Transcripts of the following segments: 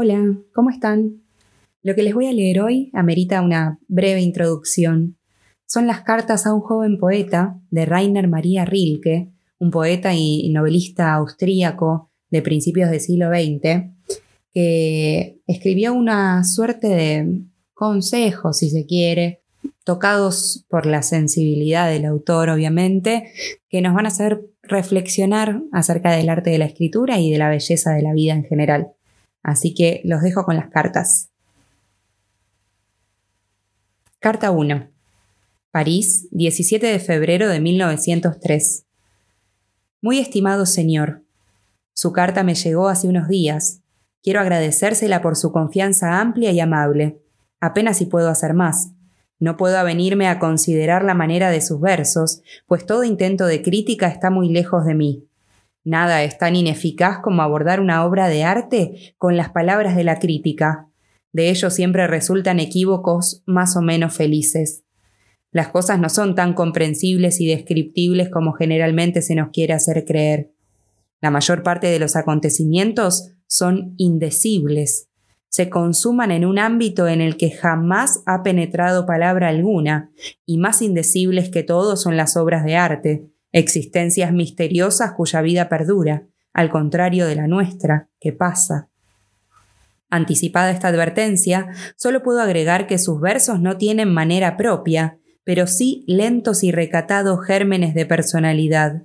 Hola, ¿cómo están? Lo que les voy a leer hoy amerita una breve introducción. Son las cartas a un joven poeta de Rainer Maria Rilke, un poeta y novelista austríaco de principios del siglo XX, que escribió una suerte de consejos, si se quiere, tocados por la sensibilidad del autor, obviamente, que nos van a hacer reflexionar acerca del arte de la escritura y de la belleza de la vida en general. Así que los dejo con las cartas. Carta 1. París, 17 de febrero de 1903. Muy estimado señor, su carta me llegó hace unos días. Quiero agradecérsela por su confianza amplia y amable. Apenas si puedo hacer más. No puedo avenirme a considerar la manera de sus versos, pues todo intento de crítica está muy lejos de mí. Nada es tan ineficaz como abordar una obra de arte con las palabras de la crítica. De ello siempre resultan equívocos más o menos felices. Las cosas no son tan comprensibles y descriptibles como generalmente se nos quiere hacer creer. La mayor parte de los acontecimientos son indecibles, se consuman en un ámbito en el que jamás ha penetrado palabra alguna, y más indecibles que todo son las obras de arte, existencias misteriosas cuya vida perdura, al contrario de la nuestra, que pasa. Anticipada esta advertencia, solo puedo agregar que sus versos no tienen manera propia, pero sí lentos y recatados gérmenes de personalidad.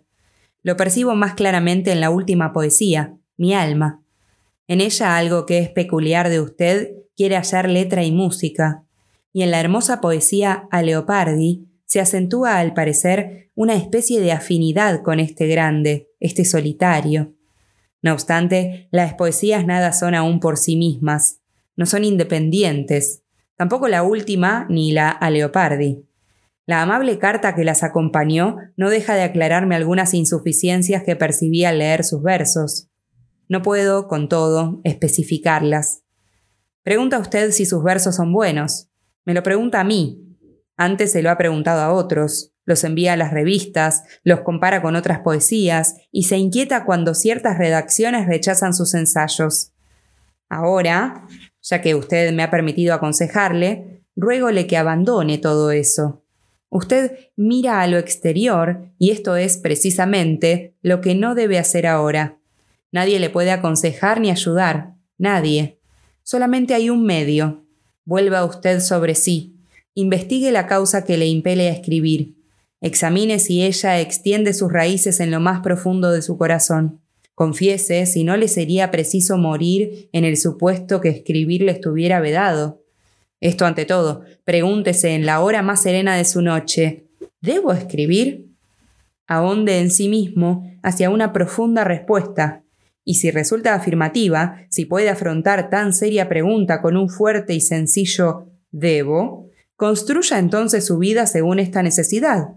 Lo percibo más claramente en la última poesía, Mi alma, en ella algo que es peculiar de usted quiere hallar letra y música, y en la hermosa poesía a Leopardi se acentúa al parecer una especie de afinidad con este grande, este solitario. No obstante, las poesías nada son aún por sí mismas, no son independientes, tampoco la última ni la a Leopardi. La amable carta que las acompañó no deja de aclararme algunas insuficiencias que percibí al leer sus versos. No puedo, con todo, especificarlas. Pregunta usted si sus versos son buenos. Me lo pregunta a mí. Antes se lo ha preguntado a otros, los envía a las revistas, los compara con otras poesías y se inquieta cuando ciertas redacciones rechazan sus ensayos. Ahora, ya que usted me ha permitido aconsejarle, ruégole que abandone todo eso. Usted mira a lo exterior y esto es precisamente lo que no debe hacer ahora. Nadie le puede aconsejar ni ayudar, nadie. Solamente hay un medio. Vuelva usted sobre sí. Investigue la causa que le impele a escribir. Examine si ella extiende sus raíces en lo más profundo de su corazón. Confiese si no le sería preciso morir en el supuesto que escribir le estuviera vedado. Esto ante todo, pregúntese en la hora más serena de su noche, ¿debo escribir? Ahonde en sí mismo hacia una profunda respuesta, y si resulta afirmativa, si puede afrontar tan seria pregunta con un fuerte y sencillo debo, construya entonces su vida según esta necesidad.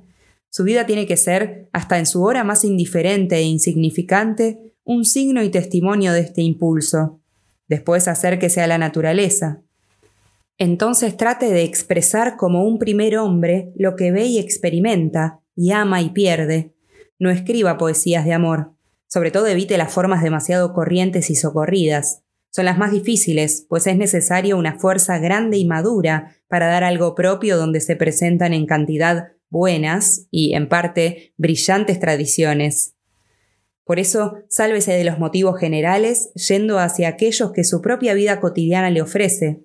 Su vida tiene que ser, hasta en su hora más indiferente e insignificante, un signo y testimonio de este impulso. Después acérquese a la naturaleza. Entonces trate de expresar como un primer hombre lo que ve y experimenta, y ama y pierde. No escriba poesías de amor. Sobre todo evite las formas demasiado corrientes y socorridas. Son las más difíciles, pues es necesaria una fuerza grande y madura para dar algo propio donde se presentan en cantidad buenas y, en parte, brillantes tradiciones. Por eso, sálvese de los motivos generales, yendo hacia aquellos que su propia vida cotidiana le ofrece.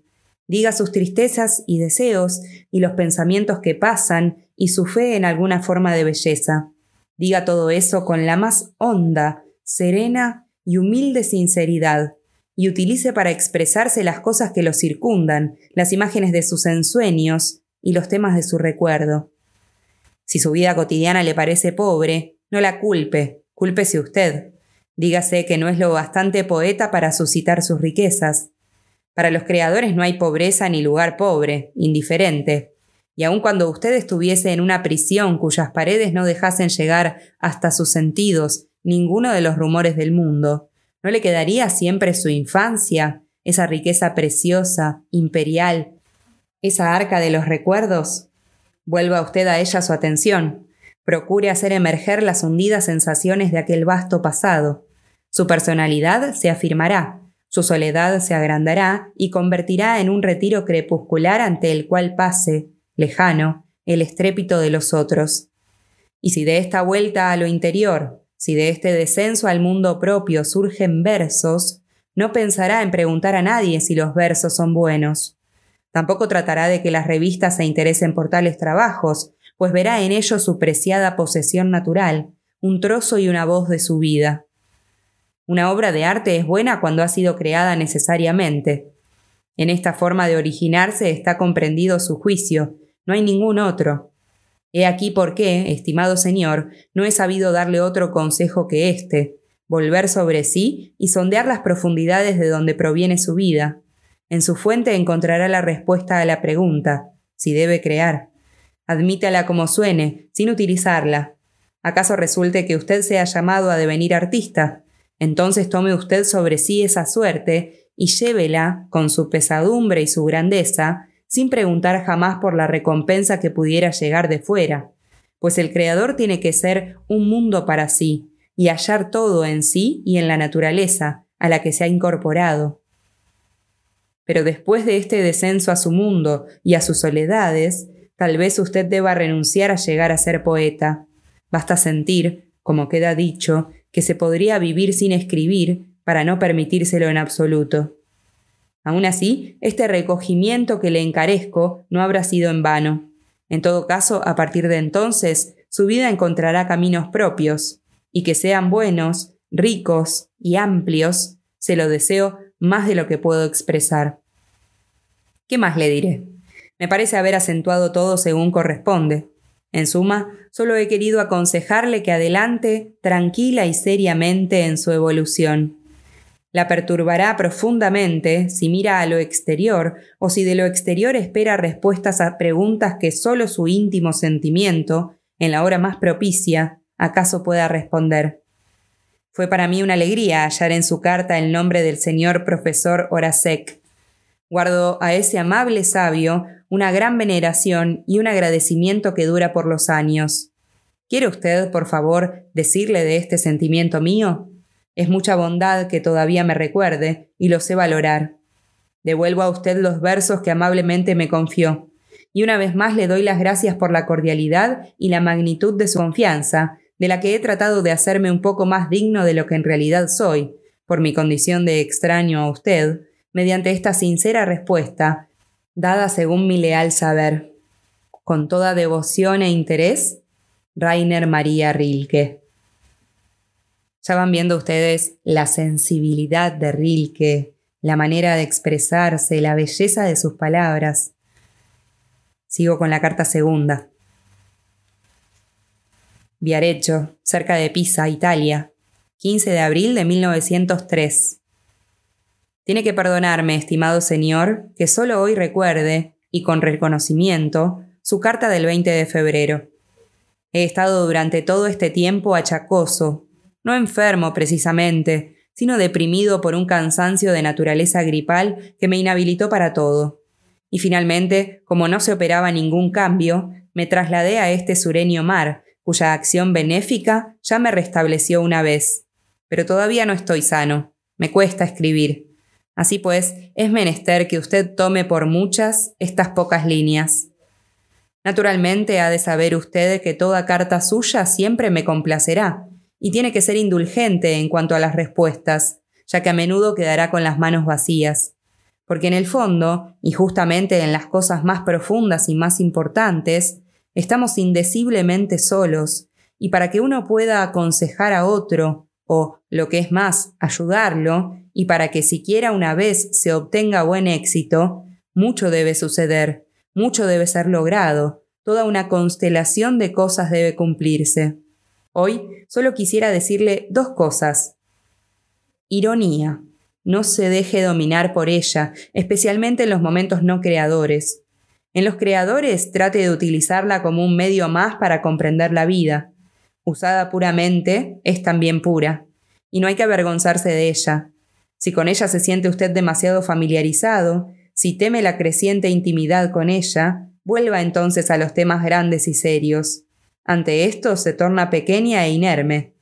Diga sus tristezas y deseos, y los pensamientos que pasan, y su fe en alguna forma de belleza. Diga todo eso con la más honda, serena y humilde sinceridad, y utilice para expresarse las cosas que lo circundan, las imágenes de sus ensueños y los temas de su recuerdo. Si su vida cotidiana le parece pobre, no la culpe, cúlpese usted. Dígase que no es lo bastante poeta para suscitar sus riquezas. Para los creadores no hay pobreza ni lugar pobre, indiferente y aun cuando usted estuviese en una prisión cuyas paredes no dejasen llegar hasta sus sentidos ninguno de los rumores del mundo, ¿no le quedaría siempre su infancia, esa riqueza preciosa, imperial, esa arca de los recuerdos? Vuelva usted a ella su atención. Procure hacer emerger las hundidas sensaciones de aquel vasto pasado. Su personalidad se afirmará, Su soledad se agrandará y convertirá en un retiro crepuscular ante el cual pase, lejano, el estrépito de los otros. Y si de esta vuelta a lo interior, si de este descenso al mundo propio surgen versos, no pensará en preguntar a nadie si los versos son buenos. Tampoco tratará de que las revistas se interesen por tales trabajos, pues verá en ellos su preciada posesión natural, un trozo y una voz de su vida. Una obra de arte es buena cuando ha sido creada necesariamente. En esta forma de originarse está comprendido su juicio, no hay ningún otro. He aquí por qué, estimado señor, no he sabido darle otro consejo que éste, volver sobre sí y sondear las profundidades de donde proviene su vida. En su fuente encontrará la respuesta a la pregunta, si debe crear. Admítala como suene, sin utilizarla. ¿Acaso resulte que usted sea llamado a devenir artista? Entonces tome usted sobre sí esa suerte y llévela, con su pesadumbre y su grandeza, sin preguntar jamás por la recompensa que pudiera llegar de fuera, pues el Creador tiene que ser un mundo para sí, y hallar todo en sí y en la naturaleza, a la que se ha incorporado. Pero después de este descenso a su mundo y a sus soledades, tal vez usted deba renunciar a llegar a ser poeta. Basta sentir, como queda dicho, que se podría vivir sin escribir para no permitírselo en absoluto. Aún así, este recogimiento que le encarezco no habrá sido en vano. En todo caso, a partir de entonces, su vida encontrará caminos propios, y que sean buenos, ricos y amplios, se lo deseo más de lo que puedo expresar. ¿Qué más le diré? Me parece haber acentuado todo según corresponde. En suma, solo he querido aconsejarle que adelante tranquila y seriamente en su evolución. La perturbará profundamente si mira a lo exterior o si de lo exterior espera respuestas a preguntas que solo su íntimo sentimiento, en la hora más propicia, acaso pueda responder. Fue para mí una alegría hallar en su carta el nombre del señor profesor Horacek. Guardo a ese amable sabio una gran veneración y un agradecimiento que dura por los años. ¿Quiere usted, por favor, decirle de este sentimiento mío? Es mucha bondad que todavía me recuerde, y lo sé valorar. Devuelvo a usted los versos que amablemente me confió, y una vez más le doy las gracias por la cordialidad y la magnitud de su confianza, de la que he tratado de hacerme un poco más digno de lo que en realidad soy, por mi condición de extraño a usted, mediante esta sincera respuesta, dada según mi leal saber. Con toda devoción e interés, Rainer María Rilke. Ya van viendo ustedes la sensibilidad de Rilke, la manera de expresarse, la belleza de sus palabras. Sigo con la carta segunda. Viareggio, cerca de Pisa, Italia, 15 de abril de 1903. Tiene que perdonarme, estimado señor, que solo hoy recuerde, y con reconocimiento, su carta del 20 de febrero. He estado durante todo este tiempo achacoso, no enfermo precisamente, sino deprimido por un cansancio de naturaleza gripal que me inhabilitó para todo. Y finalmente, como no se operaba ningún cambio, me trasladé a este sureño mar, cuya acción benéfica ya me restableció una vez. Pero todavía no estoy sano. Me cuesta escribir. Así pues, es menester que usted tome por muchas estas pocas líneas. Naturalmente ha de saber usted que toda carta suya siempre me complacerá, y tiene que ser indulgente en cuanto a las respuestas, ya que a menudo quedará con las manos vacías. Porque en el fondo, y justamente en las cosas más profundas y más importantes, estamos indeciblemente solos, y para que uno pueda aconsejar a otro, o, lo que es más, ayudarlo, y para que siquiera una vez se obtenga buen éxito, mucho debe suceder, mucho debe ser logrado, toda una constelación de cosas debe cumplirse. Hoy solo quisiera decirle dos cosas. Ironía. No se deje dominar por ella, especialmente en los momentos no creadores. En los creadores trate de utilizarla como un medio más para comprender la vida. Usada puramente, es también pura. Y no hay que avergonzarse de ella. Si con ella se siente usted demasiado familiarizado, si teme la creciente intimidad con ella, vuelva entonces a los temas grandes y serios. Ante esto se torna pequeña e inerme.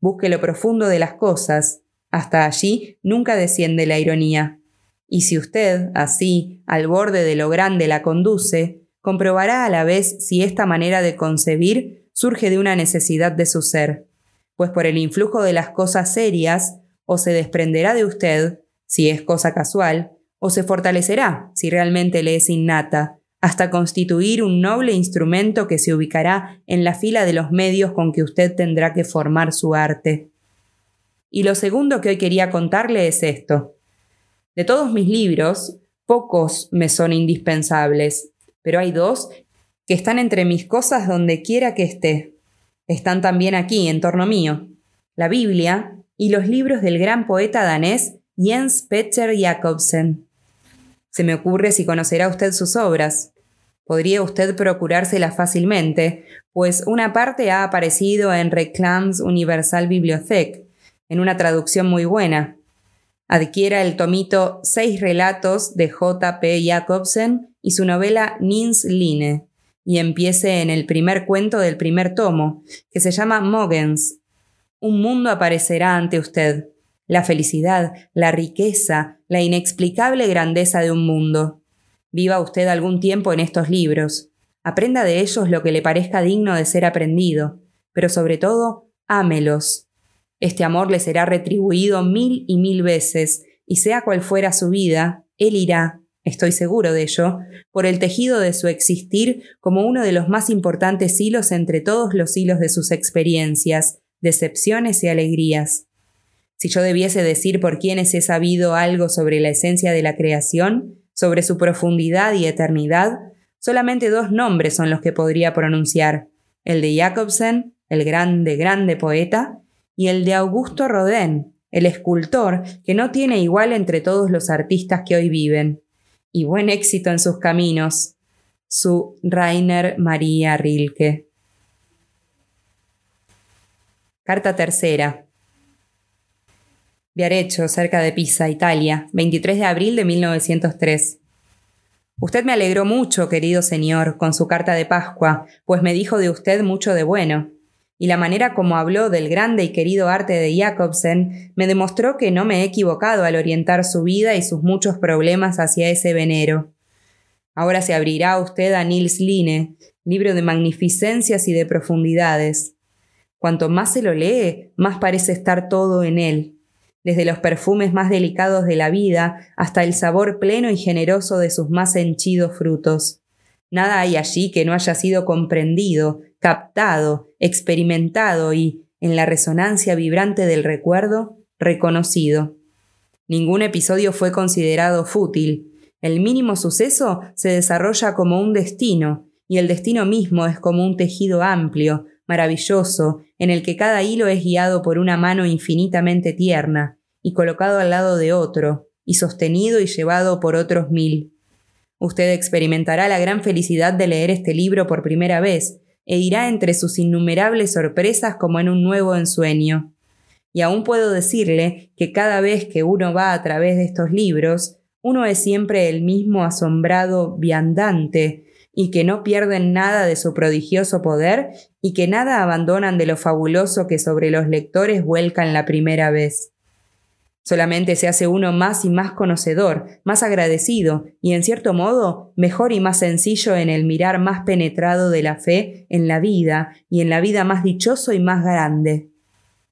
Busque lo profundo de las cosas, Hasta allí nunca desciende la ironía. Y si usted, así, al borde de lo grande la conduce, comprobará a la vez si esta manera de concebir surge de una necesidad de su ser, pues por el influjo de las cosas serias, o se desprenderá de usted, si es cosa casual, o se fortalecerá, si realmente le es innata, hasta constituir un noble instrumento que se ubicará en la fila de los medios con que usted tendrá que formar su arte. Y lo segundo que hoy quería contarle es esto. De todos mis libros, pocos me son indispensables, pero hay dos que están entre mis cosas donde quiera que esté. Están también aquí, en torno mío. La Biblia y los libros del gran poeta danés Jens Peter Jacobsen. Se me ocurre si conocerá usted sus obras. Podría usted procurárselas fácilmente, pues una parte ha aparecido en Reclams Universal Bibliothèque, en una traducción muy buena. Adquiera el tomito Seis relatos de J. P. Jacobsen y su novela Nins Line, y empiece en el primer cuento del primer tomo, que se llama Mogens. Un mundo aparecerá ante usted la felicidad, la riqueza, la inexplicable grandeza de un mundo. Viva usted algún tiempo en estos libros. Aprenda de ellos lo que le parezca digno de ser aprendido, pero sobre todo, ámelos. Este amor le será retribuido mil y mil veces, y sea cual fuera su vida, él irá, estoy seguro de ello, por el tejido de su existir como uno de los más importantes hilos entre todos los hilos de sus experiencias, decepciones y alegrías. Si yo debiese decir por quienes he sabido algo sobre la esencia de la creación, sobre su profundidad y eternidad, solamente dos nombres son los que podría pronunciar, el de Jacobsen, el grande, grande poeta, y el de Augusto Rodin, el escultor que no tiene igual entre todos los artistas que hoy viven, y buen éxito en sus caminos, su Rainer María Rilke. Carta tercera. Viarecho, cerca de Pisa, Italia, 23 de abril de 1903. Usted me alegró mucho, querido señor, con su carta de Pascua, pues me dijo de usted mucho de bueno. Y la manera como habló del grande y querido arte de Jacobsen me demostró que no me he equivocado al orientar su vida y sus muchos problemas hacia ese venero. Ahora se abrirá usted a Nils Line, libro de magnificencias y de profundidades. Cuanto más se lo lee, más parece estar todo en él desde los perfumes más delicados de la vida hasta el sabor pleno y generoso de sus más henchidos frutos. Nada hay allí que no haya sido comprendido, captado, experimentado y, en la resonancia vibrante del recuerdo, reconocido. Ningún episodio fue considerado fútil. El mínimo suceso se desarrolla como un destino, y el destino mismo es como un tejido amplio, maravilloso, en el que cada hilo es guiado por una mano infinitamente tierna, y colocado al lado de otro, y sostenido y llevado por otros mil. Usted experimentará la gran felicidad de leer este libro por primera vez, e irá entre sus innumerables sorpresas como en un nuevo ensueño. Y aún puedo decirle que cada vez que uno va a través de estos libros, uno es siempre el mismo asombrado viandante, y que no pierden nada de su prodigioso poder y que nada abandonan de lo fabuloso que sobre los lectores vuelcan la primera vez. Solamente se hace uno más y más conocedor, más agradecido y, en cierto modo, mejor y más sencillo en el mirar más penetrado de la fe en la vida y en la vida más dichoso y más grande.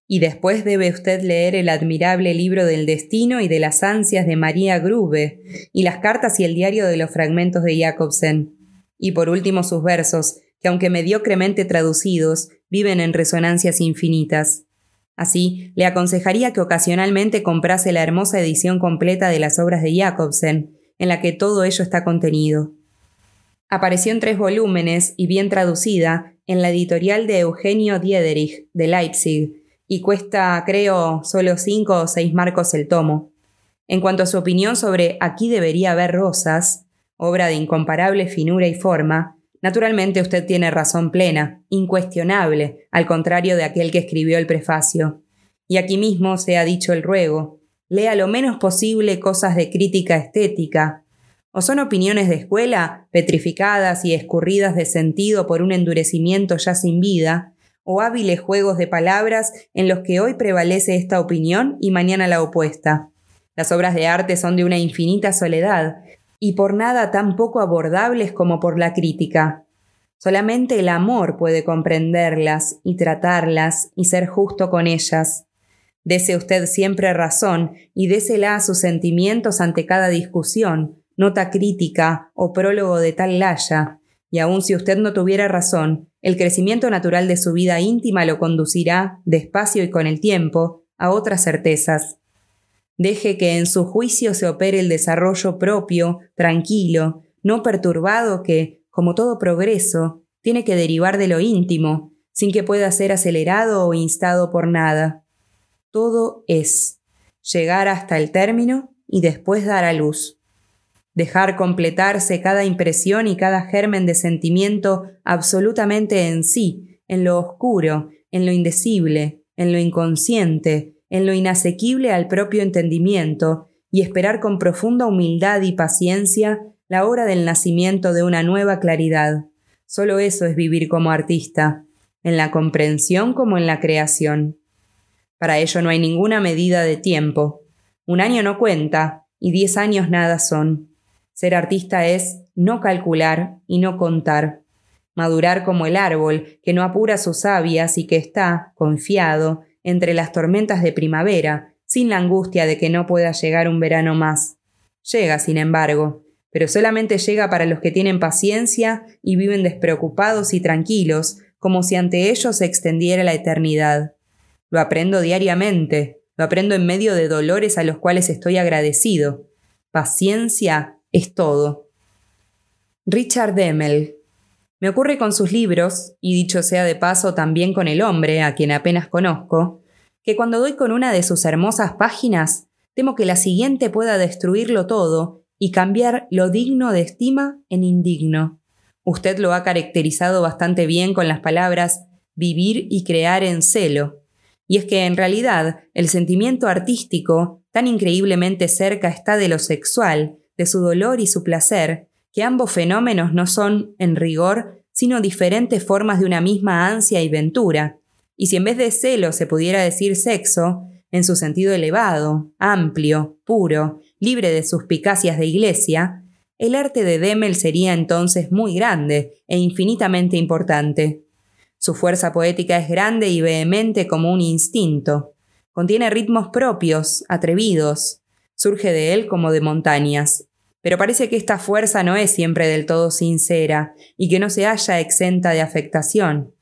Y después debe usted leer el admirable libro del destino y de las ansias de María Grube, y las cartas y el diario de los fragmentos de Jacobsen. Y por último sus versos, que aunque mediocremente traducidos, viven en resonancias infinitas. Así, le aconsejaría que ocasionalmente comprase la hermosa edición completa de las obras de Jacobsen, en la que todo ello está contenido. Apareció en tres volúmenes y bien traducida en la editorial de Eugenio Diederich, de Leipzig, y cuesta, creo, solo cinco o seis marcos el tomo. En cuanto a su opinión sobre Aquí debería haber rosas, obra de incomparable finura y forma, naturalmente usted tiene razón plena, incuestionable, al contrario de aquel que escribió el prefacio. Y aquí mismo se ha dicho el ruego, lea lo menos posible cosas de crítica estética, o son opiniones de escuela, petrificadas y escurridas de sentido por un endurecimiento ya sin vida, o hábiles juegos de palabras en los que hoy prevalece esta opinión y mañana la opuesta. Las obras de arte son de una infinita soledad, y por nada tan poco abordables como por la crítica. Solamente el amor puede comprenderlas y tratarlas y ser justo con ellas. Dese usted siempre razón y désela a sus sentimientos ante cada discusión, nota crítica o prólogo de tal laya, y aun si usted no tuviera razón, el crecimiento natural de su vida íntima lo conducirá, despacio y con el tiempo, a otras certezas. Deje que en su juicio se opere el desarrollo propio, tranquilo, no perturbado que, como todo progreso, tiene que derivar de lo íntimo, sin que pueda ser acelerado o instado por nada. Todo es llegar hasta el término y después dar a luz. Dejar completarse cada impresión y cada germen de sentimiento absolutamente en sí, en lo oscuro, en lo indecible, en lo inconsciente, en lo inasequible al propio entendimiento y esperar con profunda humildad y paciencia la hora del nacimiento de una nueva claridad. Solo eso es vivir como artista, en la comprensión como en la creación. Para ello no hay ninguna medida de tiempo. Un año no cuenta y diez años nada son. Ser artista es no calcular y no contar. Madurar como el árbol, que no apura sus sabias y que está, confiado, entre las tormentas de primavera, sin la angustia de que no pueda llegar un verano más. Llega, sin embargo, pero solamente llega para los que tienen paciencia y viven despreocupados y tranquilos, como si ante ellos se extendiera la eternidad. Lo aprendo diariamente, lo aprendo en medio de dolores a los cuales estoy agradecido. Paciencia es todo. Richard Demel. Me ocurre con sus libros, y dicho sea de paso también con el hombre, a quien apenas conozco, que cuando doy con una de sus hermosas páginas, temo que la siguiente pueda destruirlo todo y cambiar lo digno de estima en indigno. Usted lo ha caracterizado bastante bien con las palabras vivir y crear en celo. Y es que en realidad el sentimiento artístico tan increíblemente cerca está de lo sexual, de su dolor y su placer, que ambos fenómenos no son, en rigor, sino diferentes formas de una misma ansia y ventura, y si en vez de celo se pudiera decir sexo, en su sentido elevado, amplio, puro, libre de suspicacias de iglesia, el arte de Demel sería entonces muy grande e infinitamente importante. Su fuerza poética es grande y vehemente como un instinto. Contiene ritmos propios, atrevidos. Surge de él como de montañas. Pero parece que esta fuerza no es siempre del todo sincera y que no se halla exenta de afectación.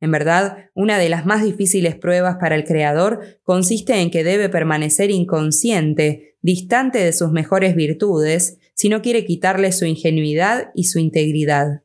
En verdad, una de las más difíciles pruebas para el creador consiste en que debe permanecer inconsciente, distante de sus mejores virtudes, si no quiere quitarle su ingenuidad y su integridad.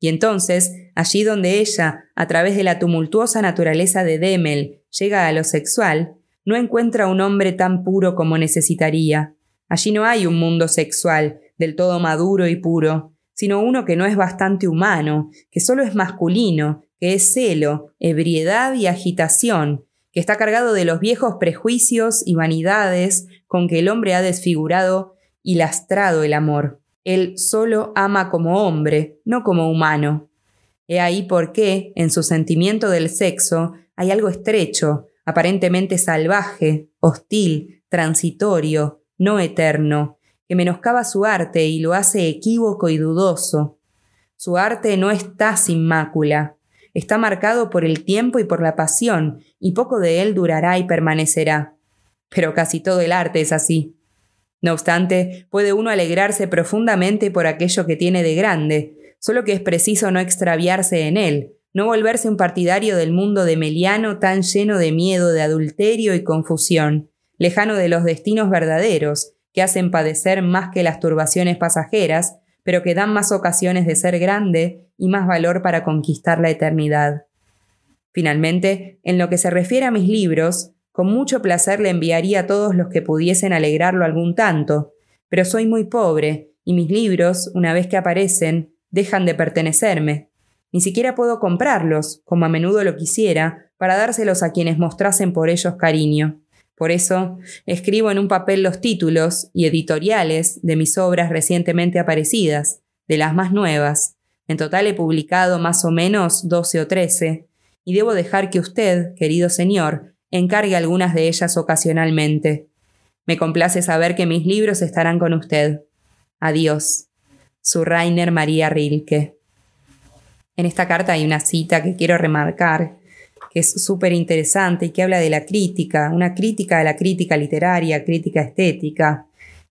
Y entonces, allí donde ella, a través de la tumultuosa naturaleza de Demel, llega a lo sexual, no encuentra un hombre tan puro como necesitaría, Allí no hay un mundo sexual, del todo maduro y puro, sino uno que no es bastante humano, que solo es masculino, que es celo, ebriedad y agitación, que está cargado de los viejos prejuicios y vanidades con que el hombre ha desfigurado y lastrado el amor. Él solo ama como hombre, no como humano. He ahí por qué, en su sentimiento del sexo, hay algo estrecho, aparentemente salvaje, hostil, transitorio, no eterno, que menoscaba su arte y lo hace equívoco y dudoso. Su arte no está sin mácula, está marcado por el tiempo y por la pasión, y poco de él durará y permanecerá. Pero casi todo el arte es así. No obstante, puede uno alegrarse profundamente por aquello que tiene de grande, solo que es preciso no extraviarse en él, no volverse un partidario del mundo de Meliano tan lleno de miedo, de adulterio y confusión, lejano de los destinos verdaderos, que hacen padecer más que las turbaciones pasajeras, pero que dan más ocasiones de ser grande y más valor para conquistar la eternidad. Finalmente, en lo que se refiere a mis libros, con mucho placer le enviaría a todos los que pudiesen alegrarlo algún tanto, pero soy muy pobre, y mis libros, una vez que aparecen, dejan de pertenecerme. Ni siquiera puedo comprarlos, como a menudo lo quisiera, para dárselos a quienes mostrasen por ellos cariño. Por eso, escribo en un papel los títulos y editoriales de mis obras recientemente aparecidas, de las más nuevas. En total he publicado más o menos 12 o 13, y debo dejar que usted, querido señor, encargue algunas de ellas ocasionalmente. Me complace saber que mis libros estarán con usted. Adiós. Su Rainer María Rilke. En esta carta hay una cita que quiero remarcar, que es súper interesante y que habla de la crítica, una crítica de la crítica literaria, crítica estética.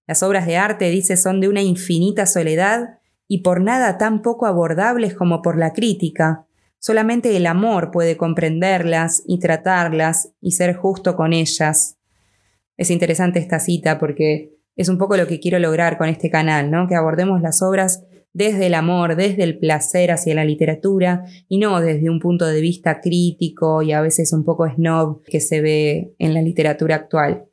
Las obras de arte, dice, son de una infinita soledad y por nada tan poco abordables como por la crítica. Solamente el amor puede comprenderlas y tratarlas y ser justo con ellas. Es interesante esta cita porque es un poco lo que quiero lograr con este canal, ¿no? Que abordemos las obras desde el amor, desde el placer hacia la literatura y no desde un punto de vista crítico y a veces un poco snob que se ve en la literatura actual.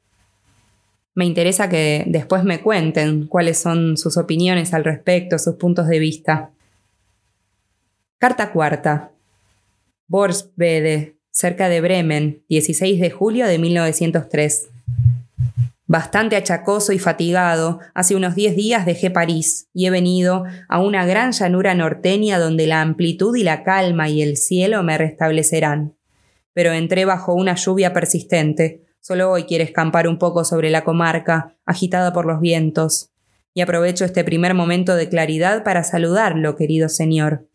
Me interesa que después me cuenten cuáles son sus opiniones al respecto, sus puntos de vista. Carta cuarta. Borsbede, cerca de Bremen, 16 de julio de 1903. Bastante achacoso y fatigado, hace unos diez días dejé París y he venido a una gran llanura norteña donde la amplitud y la calma y el cielo me restablecerán. Pero entré bajo una lluvia persistente. Solo hoy quiere escampar un poco sobre la comarca, agitada por los vientos. Y aprovecho este primer momento de claridad para saludarlo, querido señor.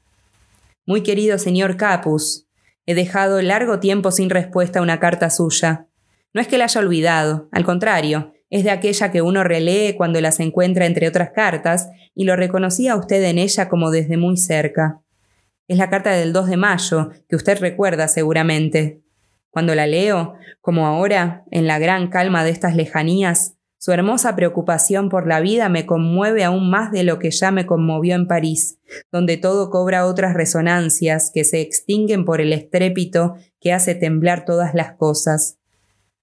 Muy querido señor Capus, he dejado largo tiempo sin respuesta a una carta suya. No es que la haya olvidado, al contrario, es de aquella que uno relee cuando las encuentra entre otras cartas, y lo reconocía usted en ella como desde muy cerca. Es la carta del 2 de mayo, que usted recuerda seguramente. Cuando la leo, como ahora, en la gran calma de estas lejanías, su hermosa preocupación por la vida me conmueve aún más de lo que ya me conmovió en París, donde todo cobra otras resonancias que se extinguen por el estrépito que hace temblar todas las cosas.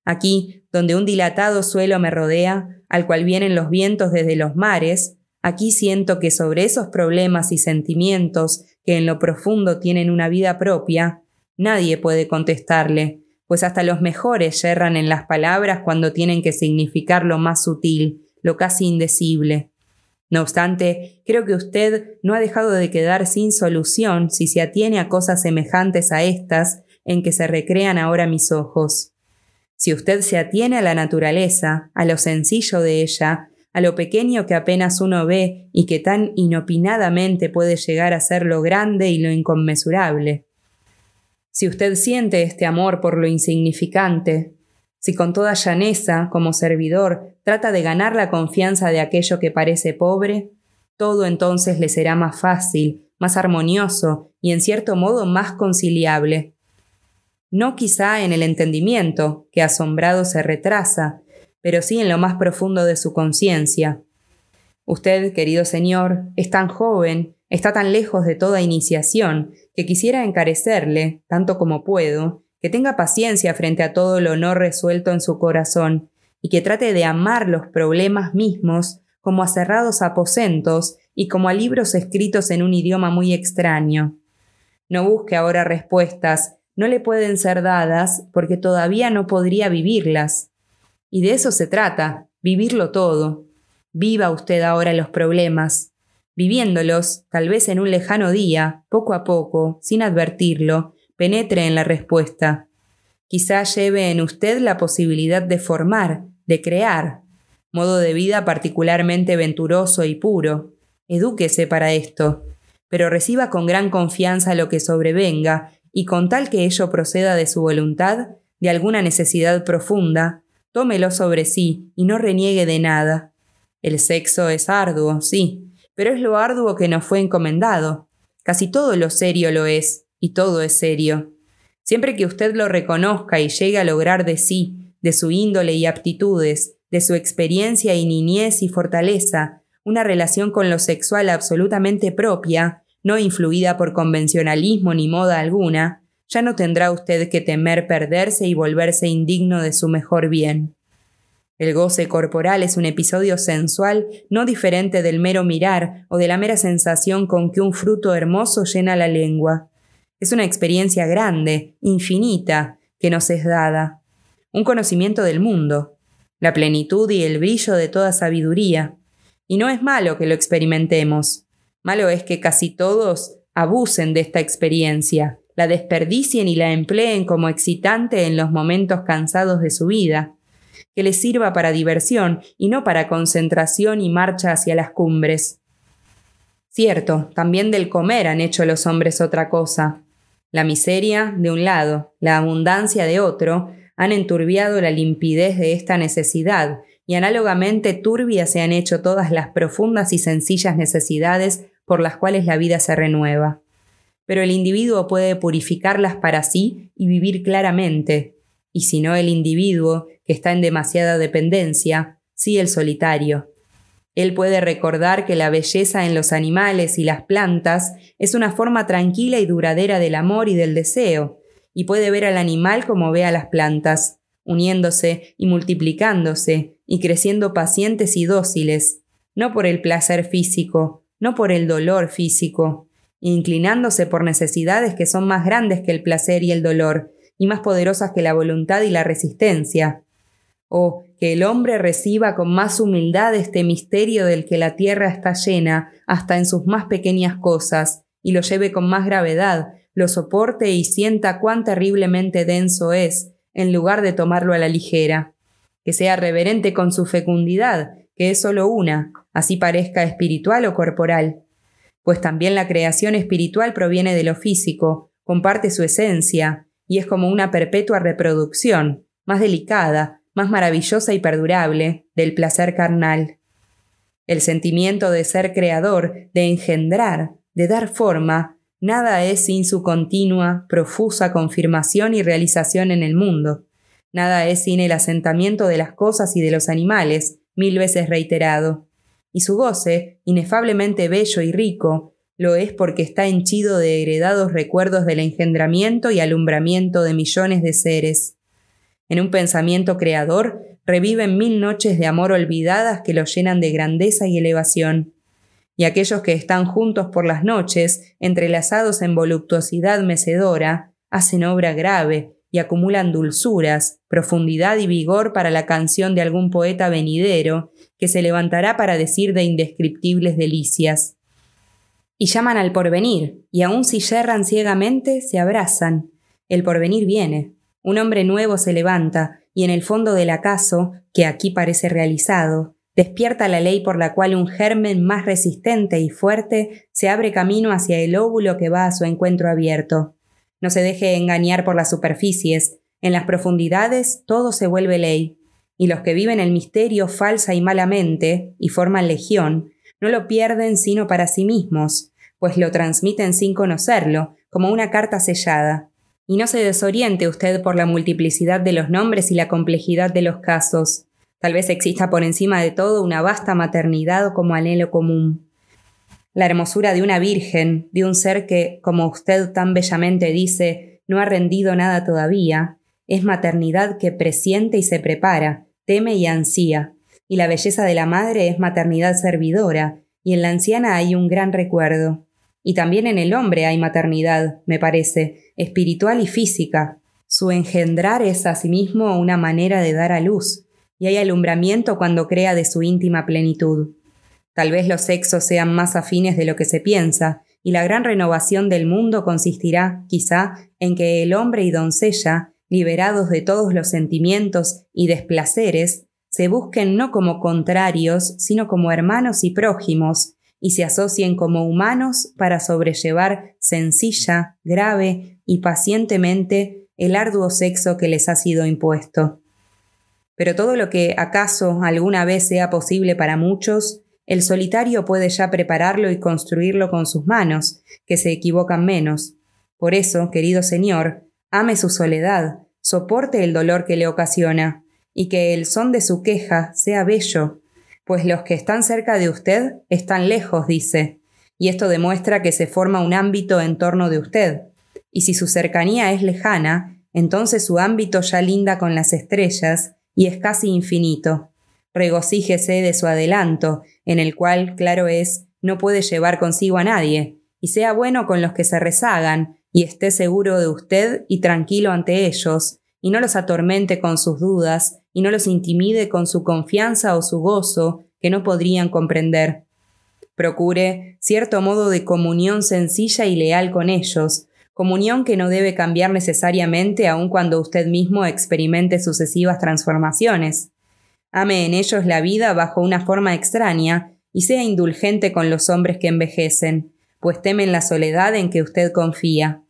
Aquí, donde un dilatado suelo me rodea, al cual vienen los vientos desde los mares, aquí siento que sobre esos problemas y sentimientos que en lo profundo tienen una vida propia, nadie puede contestarle, pues hasta los mejores yerran en las palabras cuando tienen que significar lo más sutil, lo casi indecible. No obstante, creo que usted no ha dejado de quedar sin solución si se atiene a cosas semejantes a estas en que se recrean ahora mis ojos. Si usted se atiene a la naturaleza, a lo sencillo de ella, a lo pequeño que apenas uno ve y que tan inopinadamente puede llegar a ser lo grande y lo inconmensurable. Si usted siente este amor por lo insignificante, si con toda llaneza, como servidor, trata de ganar la confianza de aquello que parece pobre, todo entonces le será más fácil, más armonioso y en cierto modo más conciliable, no quizá en el entendimiento, que asombrado se retrasa, pero sí en lo más profundo de su conciencia. Usted, querido señor, es tan joven, está tan lejos de toda iniciación, que quisiera encarecerle, tanto como puedo, que tenga paciencia frente a todo lo no resuelto en su corazón, y que trate de amar los problemas mismos como a cerrados aposentos y como a libros escritos en un idioma muy extraño. No busque ahora respuestas, no le pueden ser dadas porque todavía no podría vivirlas. Y de eso se trata, vivirlo todo. Viva usted ahora los problemas. Viviéndolos, tal vez en un lejano día, poco a poco, sin advertirlo, penetre en la respuesta. Quizá lleve en usted la posibilidad de formar, de crear, modo de vida particularmente venturoso y puro. Edúquese para esto, pero reciba con gran confianza lo que sobrevenga y con tal que ello proceda de su voluntad, de alguna necesidad profunda, tómelo sobre sí y no reniegue de nada. El sexo es arduo, sí, pero es lo arduo que nos fue encomendado. Casi todo lo serio lo es, y todo es serio. Siempre que usted lo reconozca y llegue a lograr de sí, de su índole y aptitudes, de su experiencia y niñez y fortaleza, una relación con lo sexual absolutamente propia, no influida por convencionalismo ni moda alguna, ya no tendrá usted que temer perderse y volverse indigno de su mejor bien. El goce corporal es un episodio sensual no diferente del mero mirar o de la mera sensación con que un fruto hermoso llena la lengua. Es una experiencia grande, infinita, que nos es dada. Un conocimiento del mundo, la plenitud y el brillo de toda sabiduría. Y no es malo que lo experimentemos. Malo es que casi todos abusen de esta experiencia, la desperdicien y la empleen como excitante en los momentos cansados de su vida, que les sirva para diversión y no para concentración y marcha hacia las cumbres. Cierto, también del comer han hecho los hombres otra cosa. La miseria, de un lado, la abundancia de otro, han enturbiado la limpidez de esta necesidad, y análogamente turbias se han hecho todas las profundas y sencillas necesidades por las cuales la vida se renueva. Pero el individuo puede purificarlas para sí y vivir claramente, y si no el individuo, que está en demasiada dependencia, sí el solitario. Él puede recordar que la belleza en los animales y las plantas es una forma tranquila y duradera del amor y del deseo, y puede ver al animal como ve a las plantas, uniéndose y multiplicándose y creciendo pacientes y dóciles, no por el placer físico, no por el dolor físico, inclinándose por necesidades que son más grandes que el placer y el dolor, y más poderosas que la voluntad y la resistencia. O que el hombre reciba con más humildad este misterio del que la tierra está llena, hasta en sus más pequeñas cosas, y lo lleve con más gravedad, lo soporte y sienta cuán terriblemente denso es, en lugar de tomarlo a la ligera. Que sea reverente con su fecundidad, que es solo una, así parezca espiritual o corporal. Pues también la creación espiritual proviene de lo físico, comparte su esencia, y es como una perpetua reproducción, más delicada, más maravillosa y perdurable, del placer carnal. El sentimiento de ser creador, de engendrar, de dar forma, Nada es sin su continua, profusa confirmación y realización en el mundo. Nada es sin el asentamiento de las cosas y de los animales, mil veces reiterado. Y su goce, inefablemente bello y rico, lo es porque está henchido de heredados recuerdos del engendramiento y alumbramiento de millones de seres. En un pensamiento creador reviven mil noches de amor olvidadas que lo llenan de grandeza y elevación y aquellos que están juntos por las noches, entrelazados en voluptuosidad mecedora, hacen obra grave y acumulan dulzuras, profundidad y vigor para la canción de algún poeta venidero, que se levantará para decir de indescriptibles delicias. Y llaman al porvenir, y aun si yerran ciegamente, se abrazan. El porvenir viene. Un hombre nuevo se levanta, y en el fondo del acaso, que aquí parece realizado, despierta la ley por la cual un germen más resistente y fuerte se abre camino hacia el óvulo que va a su encuentro abierto. No se deje engañar por las superficies, en las profundidades todo se vuelve ley, y los que viven el misterio falsa y malamente, y forman legión, no lo pierden sino para sí mismos, pues lo transmiten sin conocerlo, como una carta sellada. Y no se desoriente usted por la multiplicidad de los nombres y la complejidad de los casos. Tal vez exista por encima de todo una vasta maternidad como anhelo común. La hermosura de una virgen, de un ser que, como usted tan bellamente dice, no ha rendido nada todavía, es maternidad que presiente y se prepara, teme y ansía, y la belleza de la madre es maternidad servidora, y en la anciana hay un gran recuerdo. Y también en el hombre hay maternidad, me parece, espiritual y física. Su engendrar es asimismo una manera de dar a luz, y hay alumbramiento cuando crea de su íntima plenitud. Tal vez los sexos sean más afines de lo que se piensa, y la gran renovación del mundo consistirá, quizá, en que el hombre y doncella, liberados de todos los sentimientos y desplaceres, se busquen no como contrarios, sino como hermanos y prójimos, y se asocien como humanos para sobrellevar sencilla, grave y pacientemente el arduo sexo que les ha sido impuesto. Pero todo lo que acaso alguna vez sea posible para muchos, el solitario puede ya prepararlo y construirlo con sus manos, que se equivocan menos. Por eso, querido Señor, ame su soledad, soporte el dolor que le ocasiona, y que el son de su queja sea bello, pues los que están cerca de usted están lejos, dice, y esto demuestra que se forma un ámbito en torno de usted, y si su cercanía es lejana, entonces su ámbito ya linda con las estrellas, y es casi infinito. Regocíjese de su adelanto, en el cual, claro es, no puede llevar consigo a nadie, y sea bueno con los que se rezagan, y esté seguro de usted y tranquilo ante ellos, y no los atormente con sus dudas, y no los intimide con su confianza o su gozo, que no podrían comprender. Procure cierto modo de comunión sencilla y leal con ellos, comunión que no debe cambiar necesariamente aun cuando usted mismo experimente sucesivas transformaciones. Ame en ellos la vida bajo una forma extraña y sea indulgente con los hombres que envejecen, pues temen la soledad en que usted confía.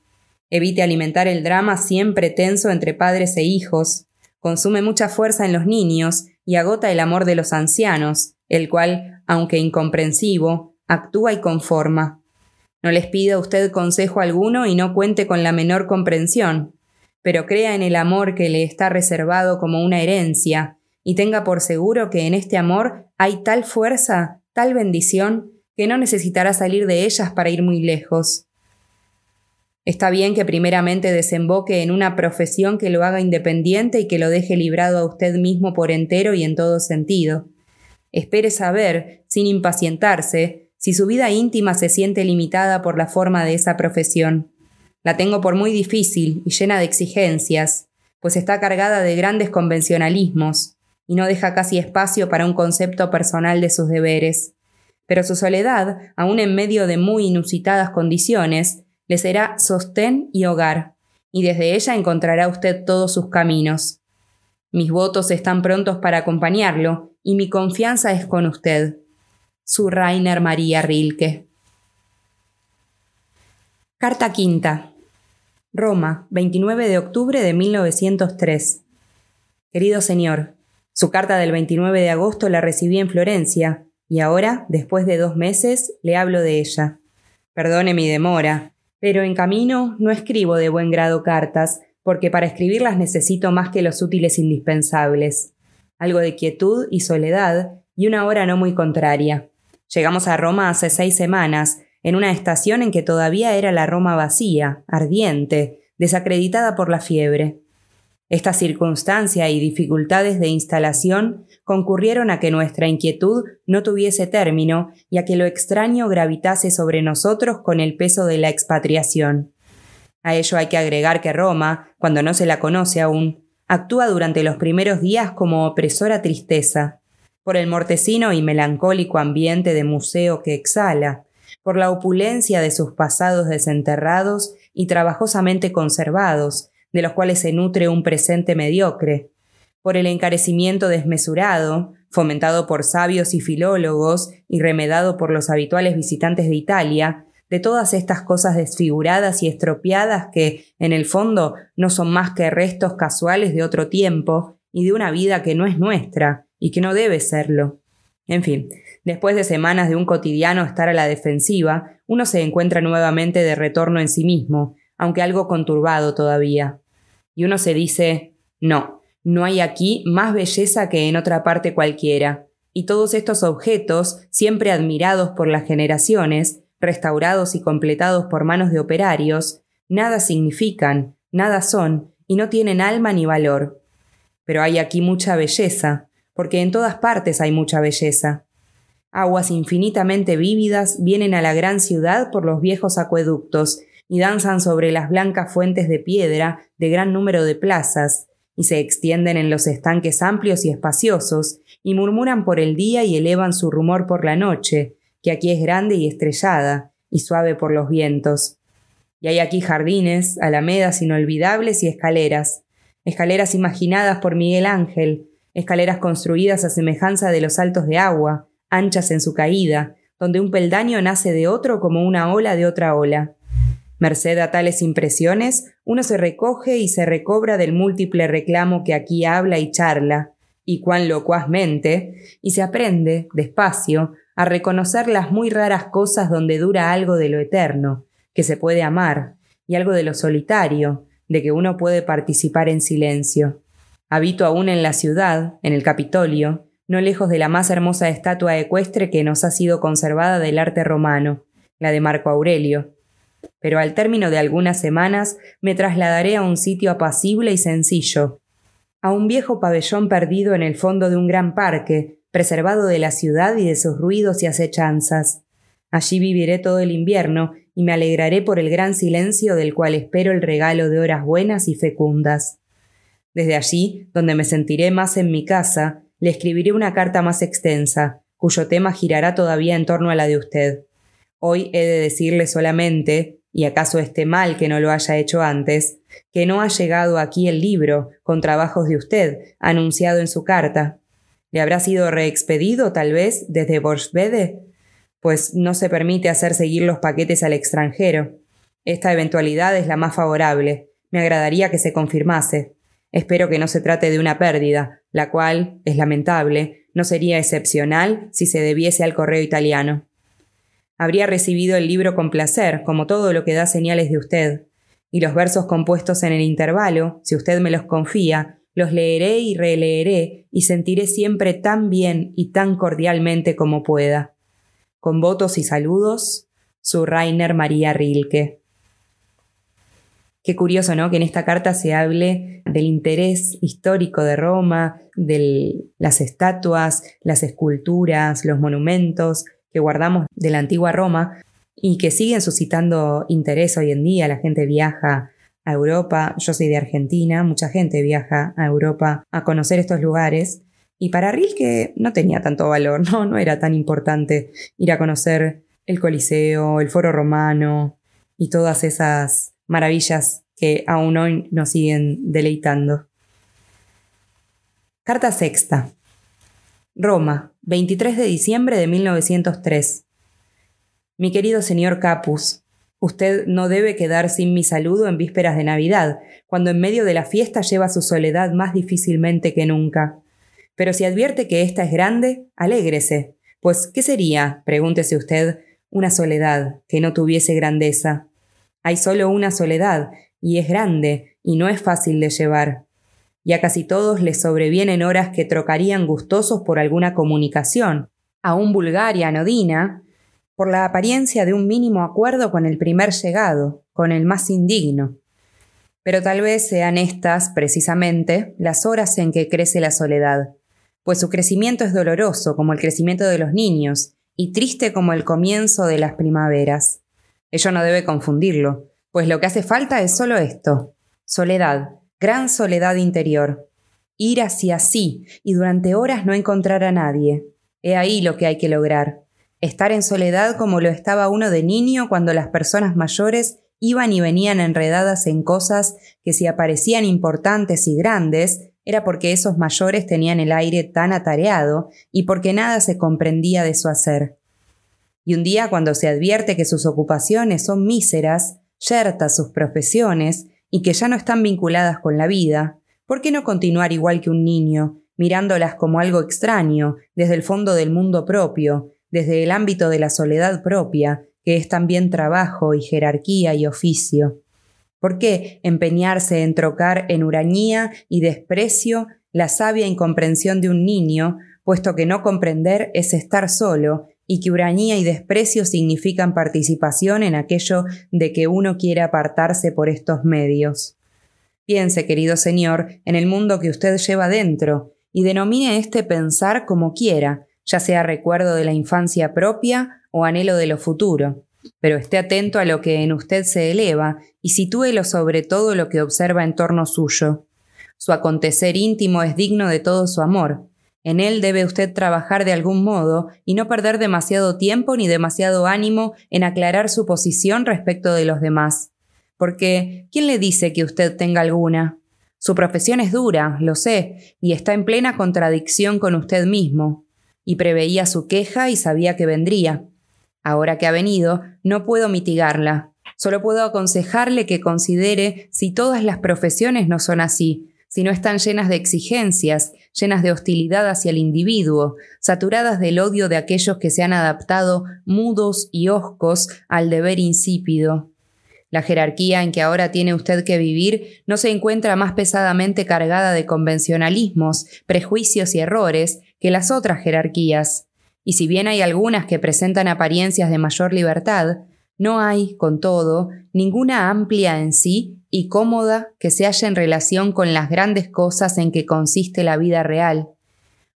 Evite alimentar el drama siempre tenso entre padres e hijos, consume mucha fuerza en los niños y agota el amor de los ancianos, el cual, aunque incomprensivo, actúa y conforma. No les pida usted consejo alguno y no cuente con la menor comprensión, pero crea en el amor que le está reservado como una herencia, y tenga por seguro que en este amor hay tal fuerza, tal bendición, que no necesitará salir de ellas para ir muy lejos. Está bien que primeramente desemboque en una profesión que lo haga independiente y que lo deje librado a usted mismo por entero y en todo sentido. Espere saber, sin impacientarse, si su vida íntima se siente limitada por la forma de esa profesión. La tengo por muy difícil y llena de exigencias, pues está cargada de grandes convencionalismos y no deja casi espacio para un concepto personal de sus deberes. Pero su soledad, aun en medio de muy inusitadas condiciones, le será sostén y hogar, y desde ella encontrará usted todos sus caminos. Mis votos están prontos para acompañarlo, y mi confianza es con usted su Rainer María Rilke. Carta quinta. Roma, 29 de octubre de 1903. Querido señor, su carta del 29 de agosto la recibí en Florencia, y ahora, después de dos meses, le hablo de ella. Perdone mi demora, pero en camino no escribo de buen grado cartas, porque para escribirlas necesito más que los útiles indispensables. Algo de quietud y soledad, y una hora no muy contraria. Llegamos a Roma hace seis semanas, en una estación en que todavía era la Roma vacía, ardiente, desacreditada por la fiebre. Esta circunstancia y dificultades de instalación concurrieron a que nuestra inquietud no tuviese término y a que lo extraño gravitase sobre nosotros con el peso de la expatriación. A ello hay que agregar que Roma, cuando no se la conoce aún, actúa durante los primeros días como opresora tristeza, por el mortecino y melancólico ambiente de museo que exhala, por la opulencia de sus pasados desenterrados y trabajosamente conservados, de los cuales se nutre un presente mediocre, por el encarecimiento desmesurado, fomentado por sabios y filólogos y remedado por los habituales visitantes de Italia, de todas estas cosas desfiguradas y estropeadas que, en el fondo, no son más que restos casuales de otro tiempo y de una vida que no es nuestra, y que no debe serlo. En fin, después de semanas de un cotidiano estar a la defensiva, uno se encuentra nuevamente de retorno en sí mismo, aunque algo conturbado todavía. Y uno se dice, no, no hay aquí más belleza que en otra parte cualquiera, y todos estos objetos, siempre admirados por las generaciones, restaurados y completados por manos de operarios, nada significan, nada son, y no tienen alma ni valor. Pero hay aquí mucha belleza, porque en todas partes hay mucha belleza. Aguas infinitamente vívidas vienen a la gran ciudad por los viejos acueductos y danzan sobre las blancas fuentes de piedra de gran número de plazas, y se extienden en los estanques amplios y espaciosos, y murmuran por el día y elevan su rumor por la noche, que aquí es grande y estrellada, y suave por los vientos. Y hay aquí jardines, alamedas inolvidables y escaleras, escaleras imaginadas por Miguel Ángel, escaleras construidas a semejanza de los saltos de agua, anchas en su caída, donde un peldaño nace de otro como una ola de otra ola. Merced a tales impresiones, uno se recoge y se recobra del múltiple reclamo que aquí habla y charla, y cuán locuazmente, y se aprende, despacio, a reconocer las muy raras cosas donde dura algo de lo eterno, que se puede amar, y algo de lo solitario, de que uno puede participar en silencio. Habito aún en la ciudad, en el Capitolio, no lejos de la más hermosa estatua ecuestre que nos ha sido conservada del arte romano, la de Marco Aurelio. Pero al término de algunas semanas me trasladaré a un sitio apacible y sencillo, a un viejo pabellón perdido en el fondo de un gran parque, preservado de la ciudad y de sus ruidos y acechanzas. Allí viviré todo el invierno y me alegraré por el gran silencio del cual espero el regalo de horas buenas y fecundas. Desde allí, donde me sentiré más en mi casa, le escribiré una carta más extensa, cuyo tema girará todavía en torno a la de usted. Hoy he de decirle solamente, y acaso esté mal que no lo haya hecho antes, que no ha llegado aquí el libro, con trabajos de usted, anunciado en su carta. ¿Le habrá sido reexpedido, tal vez, desde Borsvede? Pues no se permite hacer seguir los paquetes al extranjero. Esta eventualidad es la más favorable. Me agradaría que se confirmase. Espero que no se trate de una pérdida, la cual, es lamentable, no sería excepcional si se debiese al correo italiano. Habría recibido el libro con placer, como todo lo que da señales de usted. Y los versos compuestos en el intervalo, si usted me los confía, los leeré y releeré y sentiré siempre tan bien y tan cordialmente como pueda. Con votos y saludos, su Rainer María Rilke. Qué curioso, ¿no? Que en esta carta se hable del interés histórico de Roma, de las estatuas, las esculturas, los monumentos, que guardamos de la antigua Roma y que siguen suscitando interés hoy en día. La gente viaja a Europa, yo soy de Argentina, mucha gente viaja a Europa a conocer estos lugares. Y para Rilke no tenía tanto valor, no, no era tan importante ir a conocer el Coliseo, el Foro Romano y todas esas maravillas que aún hoy nos siguen deleitando. Carta sexta. Roma, 23 de diciembre de 1903. Mi querido señor Capus, usted no debe quedar sin mi saludo en vísperas de Navidad, cuando en medio de la fiesta lleva su soledad más difícilmente que nunca. Pero si advierte que ésta es grande, alégrese, pues ¿qué sería, pregúntese usted, una soledad que no tuviese grandeza? Hay solo una soledad, y es grande, y no es fácil de llevar y a casi todos les sobrevienen horas que trocarían gustosos por alguna comunicación, aún vulgar y anodina, por la apariencia de un mínimo acuerdo con el primer llegado, con el más indigno. Pero tal vez sean estas, precisamente, las horas en que crece la soledad, pues su crecimiento es doloroso como el crecimiento de los niños, y triste como el comienzo de las primaveras. Ello no debe confundirlo, pues lo que hace falta es solo esto, soledad, gran soledad interior. Ir hacia sí y durante horas no encontrar a nadie. He ahí lo que hay que lograr. Estar en soledad como lo estaba uno de niño cuando las personas mayores iban y venían enredadas en cosas que si aparecían importantes y grandes, era porque esos mayores tenían el aire tan atareado y porque nada se comprendía de su hacer. Y un día cuando se advierte que sus ocupaciones son míseras, yertas sus profesiones, y que ya no están vinculadas con la vida, ¿por qué no continuar igual que un niño, mirándolas como algo extraño, desde el fondo del mundo propio, desde el ámbito de la soledad propia, que es también trabajo y jerarquía y oficio? ¿Por qué empeñarse en trocar en urañía y desprecio la sabia incomprensión de un niño, puesto que no comprender es estar solo y que uranía y desprecio significan participación en aquello de que uno quiere apartarse por estos medios. Piense, querido señor, en el mundo que usted lleva dentro, y denomine este pensar como quiera, ya sea recuerdo de la infancia propia o anhelo de lo futuro. Pero esté atento a lo que en usted se eleva y sitúelo sobre todo lo que observa en torno suyo. Su acontecer íntimo es digno de todo su amor, en él debe usted trabajar de algún modo y no perder demasiado tiempo ni demasiado ánimo en aclarar su posición respecto de los demás. Porque, ¿quién le dice que usted tenga alguna? Su profesión es dura, lo sé, y está en plena contradicción con usted mismo. Y preveía su queja y sabía que vendría. Ahora que ha venido, no puedo mitigarla. Solo puedo aconsejarle que considere si todas las profesiones no son así, si no están llenas de exigencias, llenas de hostilidad hacia el individuo, saturadas del odio de aquellos que se han adaptado mudos y hoscos al deber insípido. La jerarquía en que ahora tiene usted que vivir no se encuentra más pesadamente cargada de convencionalismos, prejuicios y errores que las otras jerarquías. Y si bien hay algunas que presentan apariencias de mayor libertad, no hay, con todo, ninguna amplia en sí y cómoda que se halla en relación con las grandes cosas en que consiste la vida real.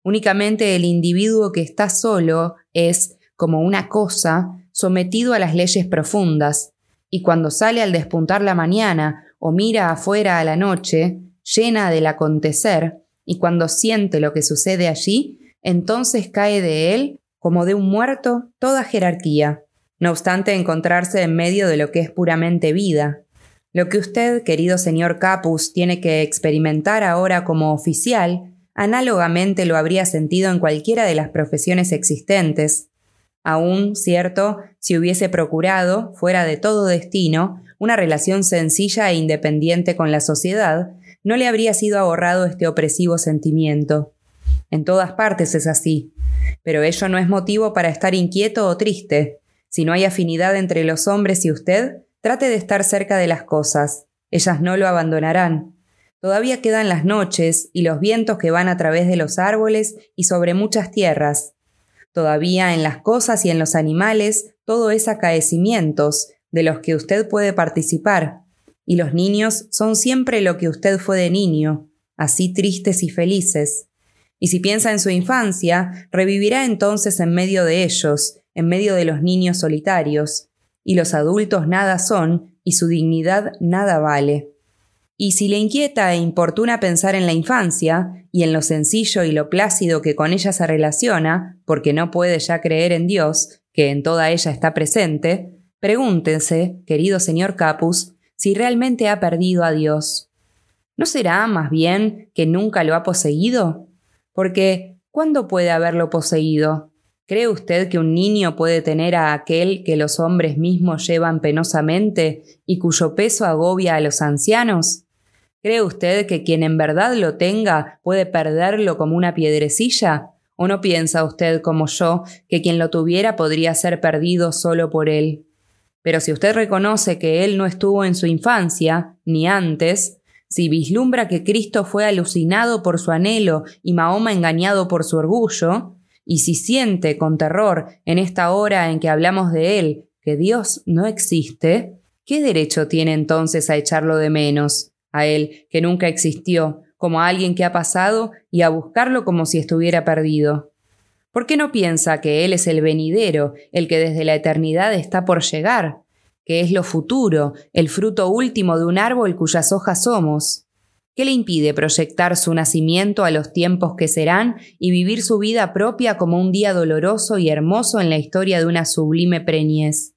Únicamente el individuo que está solo es, como una cosa, sometido a las leyes profundas, y cuando sale al despuntar la mañana o mira afuera a la noche, llena del acontecer, y cuando siente lo que sucede allí, entonces cae de él, como de un muerto, toda jerarquía, no obstante encontrarse en medio de lo que es puramente vida. Lo que usted, querido señor Capus, tiene que experimentar ahora como oficial, análogamente lo habría sentido en cualquiera de las profesiones existentes. Aún, cierto, si hubiese procurado, fuera de todo destino, una relación sencilla e independiente con la sociedad, no le habría sido ahorrado este opresivo sentimiento. En todas partes es así, pero ello no es motivo para estar inquieto o triste. Si no hay afinidad entre los hombres y usted, trate de estar cerca de las cosas. Ellas no lo abandonarán. Todavía quedan las noches y los vientos que van a través de los árboles y sobre muchas tierras. Todavía en las cosas y en los animales todo es acaecimientos, de los que usted puede participar. Y los niños son siempre lo que usted fue de niño, así tristes y felices. Y si piensa en su infancia, revivirá entonces en medio de ellos, en medio de los niños solitarios, y los adultos nada son, y su dignidad nada vale. Y si le inquieta e importuna pensar en la infancia, y en lo sencillo y lo plácido que con ella se relaciona, porque no puede ya creer en Dios, que en toda ella está presente, pregúntense, querido señor Capus, si realmente ha perdido a Dios. ¿No será más bien que nunca lo ha poseído? Porque, ¿cuándo puede haberlo poseído? ¿Cree usted que un niño puede tener a aquel que los hombres mismos llevan penosamente y cuyo peso agobia a los ancianos? ¿Cree usted que quien en verdad lo tenga puede perderlo como una piedrecilla? ¿O no piensa usted como yo que quien lo tuviera podría ser perdido solo por él? Pero si usted reconoce que él no estuvo en su infancia, ni antes, si vislumbra que Cristo fue alucinado por su anhelo y Mahoma engañado por su orgullo, y si siente con terror en esta hora en que hablamos de él que Dios no existe, ¿qué derecho tiene entonces a echarlo de menos, a él que nunca existió, como a alguien que ha pasado y a buscarlo como si estuviera perdido? ¿Por qué no piensa que Él es el venidero, el que desde la eternidad está por llegar, que es lo futuro, el fruto último de un árbol cuyas hojas somos? ¿Qué le impide proyectar su nacimiento a los tiempos que serán y vivir su vida propia como un día doloroso y hermoso en la historia de una sublime preñez?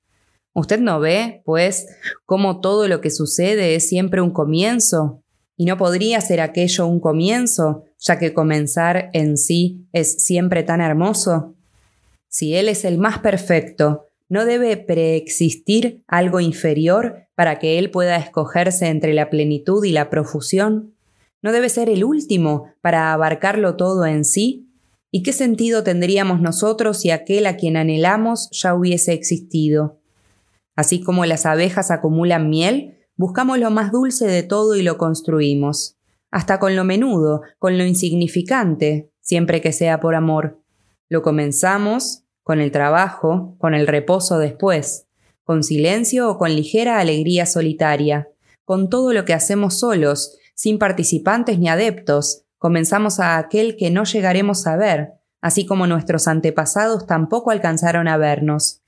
¿Usted no ve, pues, cómo todo lo que sucede es siempre un comienzo? ¿Y no podría ser aquello un comienzo, ya que comenzar en sí es siempre tan hermoso? Si Él es el más perfecto, ¿no debe preexistir algo inferior para que Él pueda escogerse entre la plenitud y la profusión? ¿No debe ser el último para abarcarlo todo en sí? ¿Y qué sentido tendríamos nosotros si aquel a quien anhelamos ya hubiese existido? Así como las abejas acumulan miel, buscamos lo más dulce de todo y lo construimos hasta con lo menudo, con lo insignificante, siempre que sea por amor. Lo comenzamos con el trabajo, con el reposo después, con silencio o con ligera alegría solitaria, con todo lo que hacemos solos, sin participantes ni adeptos, comenzamos a aquel que no llegaremos a ver, así como nuestros antepasados tampoco alcanzaron a vernos.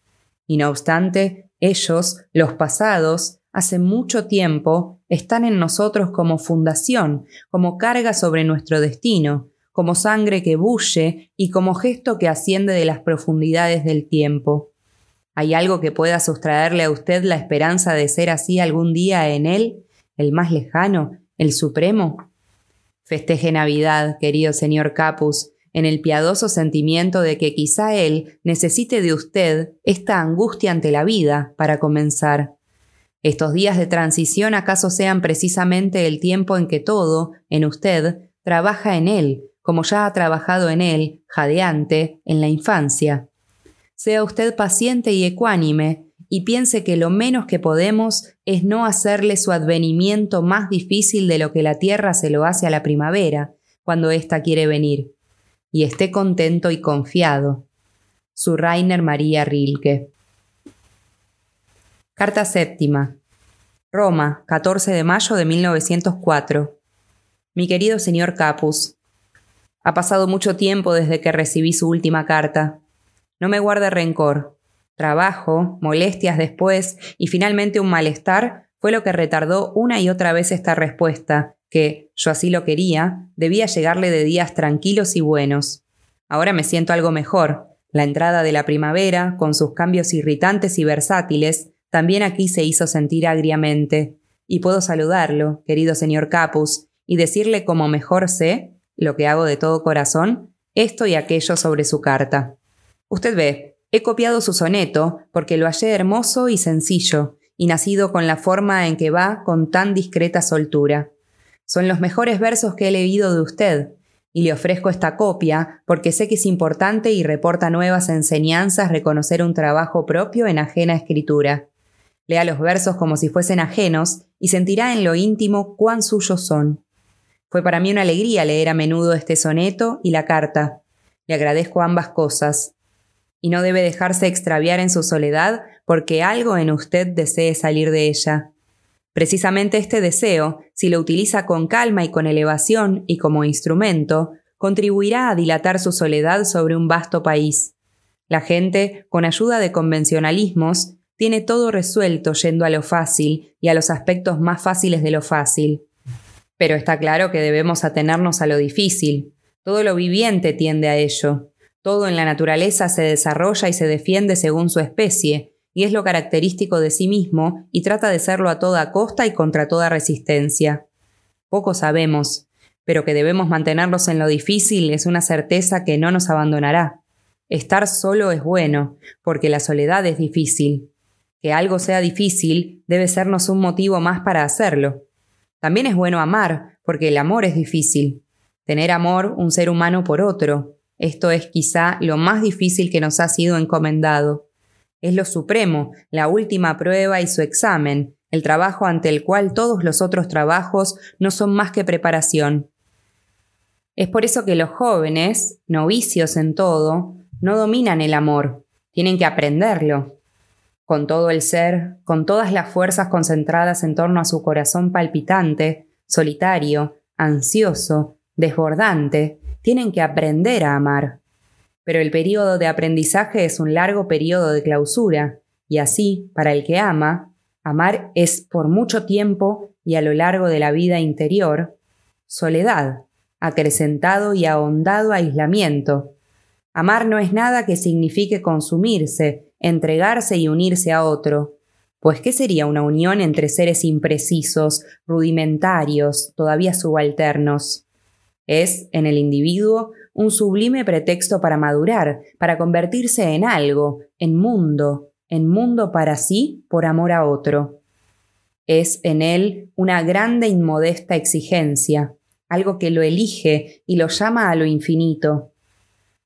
Y no obstante, ellos, los pasados, hace mucho tiempo están en nosotros como fundación, como carga sobre nuestro destino, como sangre que bulle y como gesto que asciende de las profundidades del tiempo. ¿Hay algo que pueda sustraerle a usted la esperanza de ser así algún día en él, el más lejano, el supremo? Festeje Navidad, querido señor Capus, en el piadoso sentimiento de que quizá él necesite de usted esta angustia ante la vida para comenzar. Estos días de transición acaso sean precisamente el tiempo en que todo, en usted, trabaja en él, como ya ha trabajado en él, jadeante, en la infancia. Sea usted paciente y ecuánime, y piense que lo menos que podemos es no hacerle su advenimiento más difícil de lo que la tierra se lo hace a la primavera, cuando ésta quiere venir. Y esté contento y confiado. Su Rainer María Rilke. Carta séptima. Roma, 14 de mayo de 1904. Mi querido señor Capus, ha pasado mucho tiempo desde que recibí su última carta. No me guarde rencor. Trabajo, molestias después y finalmente un malestar fue lo que retardó una y otra vez esta respuesta, que, yo así lo quería, debía llegarle de días tranquilos y buenos. Ahora me siento algo mejor, La entrada de la primavera, con sus cambios irritantes y versátiles, también aquí se hizo sentir agriamente. Y puedo saludarlo, querido señor Capus, y decirle como mejor sé, lo que hago de todo corazón, esto y aquello sobre su carta. Usted ve, he copiado su soneto porque lo hallé hermoso y sencillo, y nacido con la forma en que va con tan discreta soltura. Son los mejores versos que he leído de usted, y le ofrezco esta copia porque sé que es importante y reporta nuevas enseñanzas reconocer un trabajo propio en ajena escritura. Lea los versos como si fuesen ajenos y sentirá en lo íntimo cuán suyos son. Fue para mí una alegría leer a menudo este soneto y la carta. Le agradezco ambas cosas. Y no debe dejarse extraviar en su soledad porque algo en usted desee salir de ella. Precisamente este deseo, si lo utiliza con calma y con elevación y como instrumento, contribuirá a dilatar su soledad sobre un vasto país. La gente, con ayuda de convencionalismos, tiene todo resuelto yendo a lo fácil y a los aspectos más fáciles de lo fácil. Pero está claro que debemos atenernos a lo difícil. Todo lo viviente tiende a ello. Todo en la naturaleza se desarrolla y se defiende según su especie, y es lo característico de sí mismo y trata de serlo a toda costa y contra toda resistencia. Poco sabemos, pero que debemos mantenernos en lo difícil es una certeza que no nos abandonará. Estar solo es bueno, porque la soledad es difícil. Que algo sea difícil debe sernos un motivo más para hacerlo. También es bueno amar, porque el amor es difícil. Tener amor un ser humano por otro, esto es quizá lo más difícil que nos ha sido encomendado. Es lo supremo, la última prueba y su examen, el trabajo ante el cual todos los otros trabajos no son más que preparación. Es por eso que los jóvenes, novicios en todo, no dominan el amor, tienen que aprenderlo con todo el ser, con todas las fuerzas concentradas en torno a su corazón palpitante, solitario, ansioso, desbordante, tienen que aprender a amar. Pero el periodo de aprendizaje es un largo periodo de clausura, y así, para el que ama, amar es por mucho tiempo y a lo largo de la vida interior, soledad, acrecentado y ahondado aislamiento. Amar no es nada que signifique consumirse, entregarse y unirse a otro. Pues ¿qué sería una unión entre seres imprecisos, rudimentarios, todavía subalternos? Es, en el individuo, un sublime pretexto para madurar, para convertirse en algo, en mundo, en mundo para sí por amor a otro. Es en él una grande inmodesta exigencia, algo que lo elige y lo llama a lo infinito,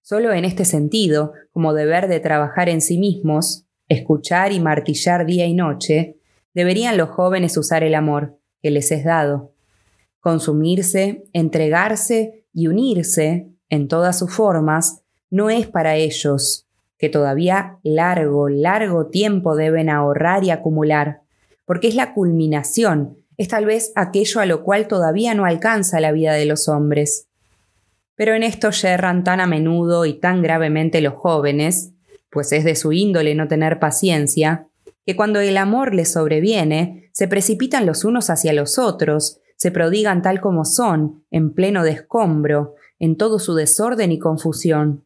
Solo en este sentido, como deber de trabajar en sí mismos, escuchar y martillar día y noche, deberían los jóvenes usar el amor que les es dado. Consumirse, entregarse y unirse, en todas sus formas, no es para ellos, que todavía largo, largo tiempo deben ahorrar y acumular, porque es la culminación, es tal vez aquello a lo cual todavía no alcanza la vida de los hombres. Pero en esto yerran tan a menudo y tan gravemente los jóvenes, pues es de su índole no tener paciencia, que cuando el amor les sobreviene, se precipitan los unos hacia los otros, se prodigan tal como son, en pleno descombro, en todo su desorden y confusión.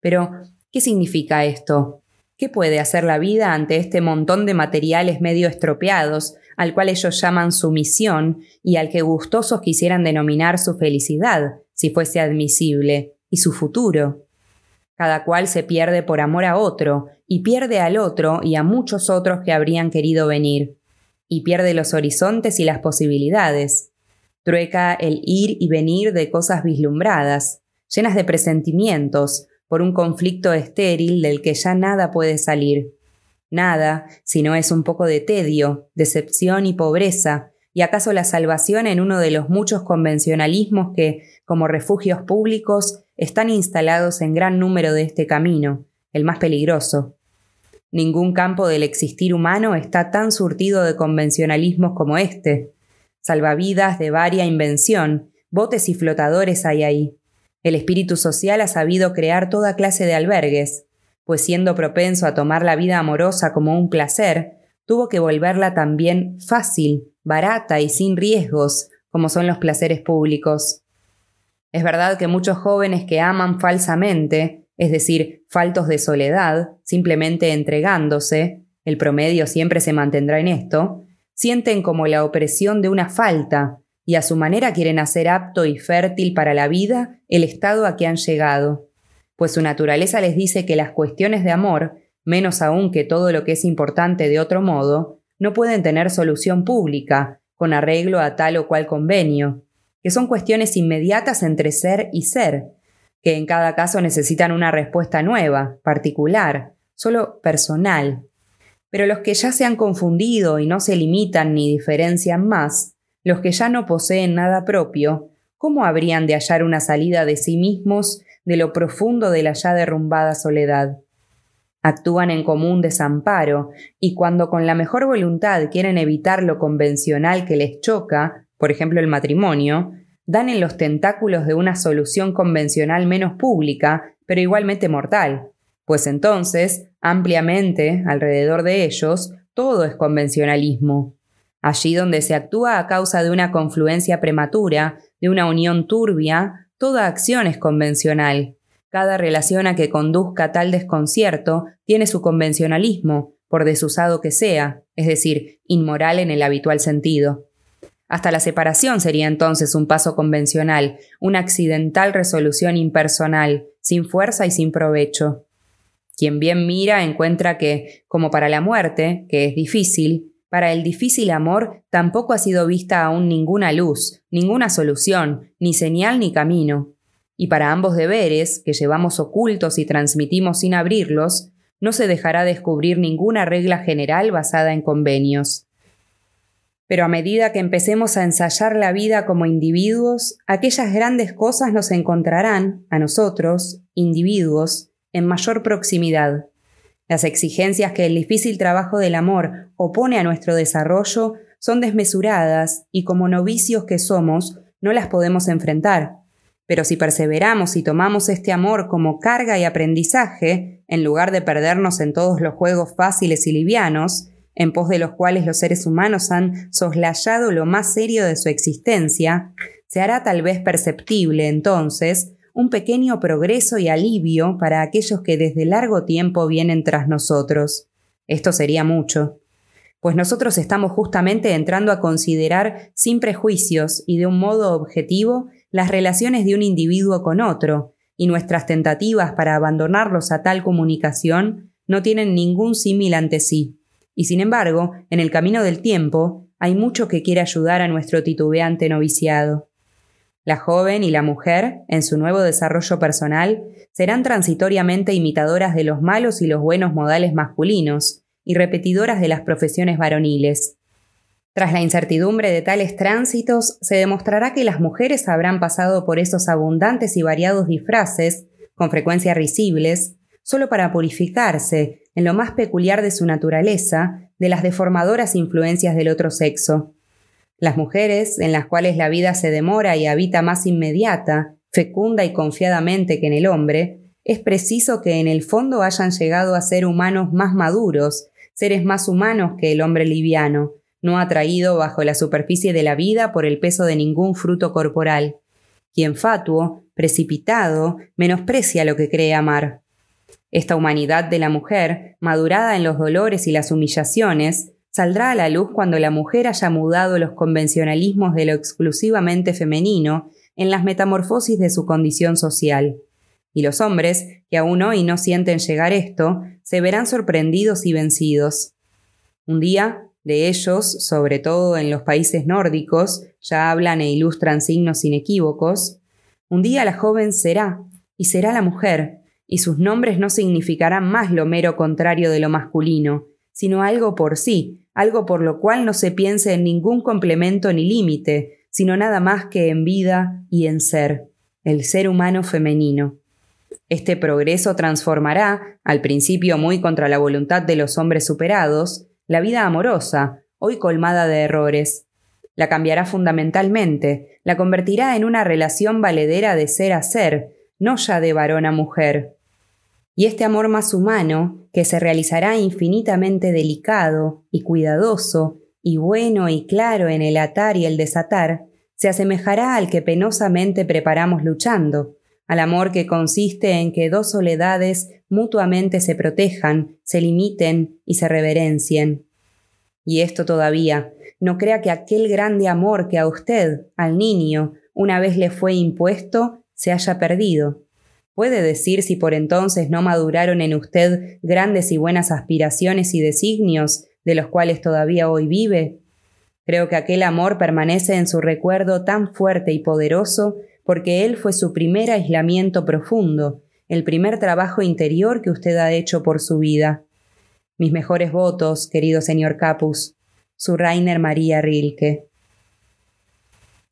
Pero, ¿qué significa esto? ¿Qué puede hacer la vida ante este montón de materiales medio estropeados, al cual ellos llaman su misión y al que gustosos quisieran denominar su felicidad, si fuese admisible, y su futuro. Cada cual se pierde por amor a otro, y pierde al otro y a muchos otros que habrían querido venir, y pierde los horizontes y las posibilidades. Trueca el ir y venir de cosas vislumbradas, llenas de presentimientos, por un conflicto estéril del que ya nada puede salir. Nada, si no es un poco de tedio, decepción y pobreza, y acaso la salvación en uno de los muchos convencionalismos que, como refugios públicos, están instalados en gran número de este camino, el más peligroso. Ningún campo del existir humano está tan surtido de convencionalismos como este. Salvavidas de varia invención, botes y flotadores hay ahí. El espíritu social ha sabido crear toda clase de albergues, pues siendo propenso a tomar la vida amorosa como un placer, tuvo que volverla también fácil, barata y sin riesgos, como son los placeres públicos. Es verdad que muchos jóvenes que aman falsamente, es decir, faltos de soledad, simplemente entregándose, el promedio siempre se mantendrá en esto, sienten como la opresión de una falta y a su manera quieren hacer apto y fértil para la vida el estado a que han llegado, pues su naturaleza les dice que las cuestiones de amor, menos aún que todo lo que es importante de otro modo, no pueden tener solución pública, con arreglo a tal o cual convenio, que son cuestiones inmediatas entre ser y ser, que en cada caso necesitan una respuesta nueva, particular, solo personal. Pero los que ya se han confundido y no se limitan ni diferencian más, los que ya no poseen nada propio, ¿cómo habrían de hallar una salida de sí mismos de lo profundo de la ya derrumbada soledad? Actúan en común desamparo, y cuando con la mejor voluntad quieren evitar lo convencional que les choca, por ejemplo el matrimonio, dan en los tentáculos de una solución convencional menos pública, pero igualmente mortal, pues entonces, ampliamente, alrededor de ellos, todo es convencionalismo. Allí donde se actúa a causa de una confluencia prematura, de una unión turbia, toda acción es convencional. Cada relación a que conduzca tal desconcierto tiene su convencionalismo, por desusado que sea, es decir, inmoral en el habitual sentido. Hasta la separación sería entonces un paso convencional, una accidental resolución impersonal, sin fuerza y sin provecho. Quien bien mira encuentra que, como para la muerte, que es difícil, para el difícil amor tampoco ha sido vista aún ninguna luz, ninguna solución, ni señal ni camino. Y para ambos deberes, que llevamos ocultos y transmitimos sin abrirlos, no se dejará descubrir ninguna regla general basada en convenios. Pero a medida que empecemos a ensayar la vida como individuos, aquellas grandes cosas nos encontrarán, a nosotros, individuos, en mayor proximidad. Las exigencias que el difícil trabajo del amor opone a nuestro desarrollo son desmesuradas y como novicios que somos, no las podemos enfrentar. Pero si perseveramos y tomamos este amor como carga y aprendizaje, en lugar de perdernos en todos los juegos fáciles y livianos, en pos de los cuales los seres humanos han soslayado lo más serio de su existencia, se hará tal vez perceptible entonces un pequeño progreso y alivio para aquellos que desde largo tiempo vienen tras nosotros. Esto sería mucho, pues nosotros estamos justamente entrando a considerar sin prejuicios y de un modo objetivo las relaciones de un individuo con otro, y nuestras tentativas para abandonarlos a tal comunicación no tienen ningún símil ante sí. Y sin embargo, en el camino del tiempo, hay mucho que quiere ayudar a nuestro titubeante noviciado. La joven y la mujer, en su nuevo desarrollo personal, serán transitoriamente imitadoras de los malos y los buenos modales masculinos, y repetidoras de las profesiones varoniles. Tras la incertidumbre de tales tránsitos, se demostrará que las mujeres habrán pasado por esos abundantes y variados disfraces, con frecuencia risibles, solo para purificarse, en lo más peculiar de su naturaleza, de las deformadoras influencias del otro sexo. Las mujeres, en las cuales la vida se demora y habita más inmediata, fecunda y confiadamente que en el hombre, es preciso que en el fondo hayan llegado a ser humanos más maduros, seres más humanos que el hombre liviano, no atraído bajo la superficie de la vida por el peso de ningún fruto corporal, quien fatuo, precipitado, menosprecia lo que cree amar. Esta humanidad de la mujer, madurada en los dolores y las humillaciones, saldrá a la luz cuando la mujer haya mudado los convencionalismos de lo exclusivamente femenino en las metamorfosis de su condición social. Y los hombres, que aún hoy no sienten llegar esto, se verán sorprendidos y vencidos. Un día, de ellos, sobre todo en los países nórdicos, ya hablan e ilustran signos inequívocos, un día la joven será, y será la mujer, y sus nombres no significarán más lo mero contrario de lo masculino, sino algo por sí, algo por lo cual no se piense en ningún complemento ni límite, sino nada más que en vida y en ser, el ser humano femenino. Este progreso transformará, al principio muy contra la voluntad de los hombres superados, la vida amorosa, hoy colmada de errores. La cambiará fundamentalmente, la convertirá en una relación valedera de ser a ser, no ya de varón a mujer. Y este amor más humano, que se realizará infinitamente delicado y cuidadoso, y bueno y claro en el atar y el desatar, se asemejará al que penosamente preparamos luchando, al amor que consiste en que dos soledades mutuamente se protejan, se limiten y se reverencien. Y esto todavía, no crea que aquel grande amor que a usted, al niño, una vez le fue impuesto, se haya perdido. ¿Puede decir si por entonces no maduraron en usted grandes y buenas aspiraciones y designios de los cuales todavía hoy vive? Creo que aquel amor permanece en su recuerdo tan fuerte y poderoso porque él fue su primer aislamiento profundo, el primer trabajo interior que usted ha hecho por su vida. Mis mejores votos, querido señor Capus, su Rainer María Rilke.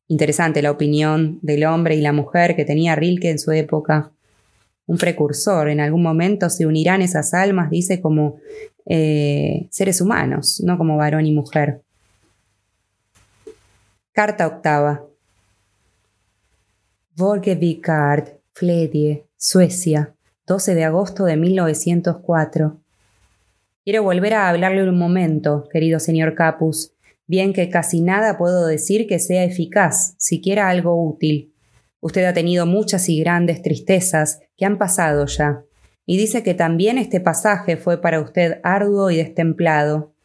Interesante la opinión del hombre y la mujer que tenía Rilke en su época. Un precursor, en algún momento se unirán esas almas, dice, como eh, seres humanos, no como varón y mujer. Carta octava. Volgevicard, Fledie, Suecia, 12 de agosto de 1904. Quiero volver a hablarle un momento, querido señor Capus, bien que casi nada puedo decir que sea eficaz, siquiera algo útil. Usted ha tenido muchas y grandes tristezas que han pasado ya, y dice que también este pasaje fue para usted arduo y destemplado.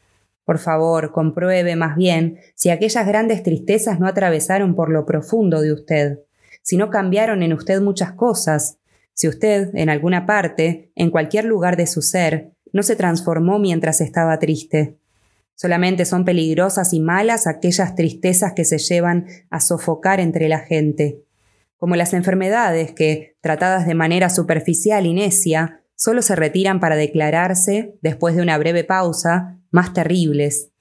Por favor, compruebe más bien si aquellas grandes tristezas no atravesaron por lo profundo de usted si no cambiaron en usted muchas cosas, si usted, en alguna parte, en cualquier lugar de su ser, no se transformó mientras estaba triste. Solamente son peligrosas y malas aquellas tristezas que se llevan a sofocar entre la gente, como las enfermedades que, tratadas de manera superficial y necia, solo se retiran para declararse, después de una breve pausa, más terribles,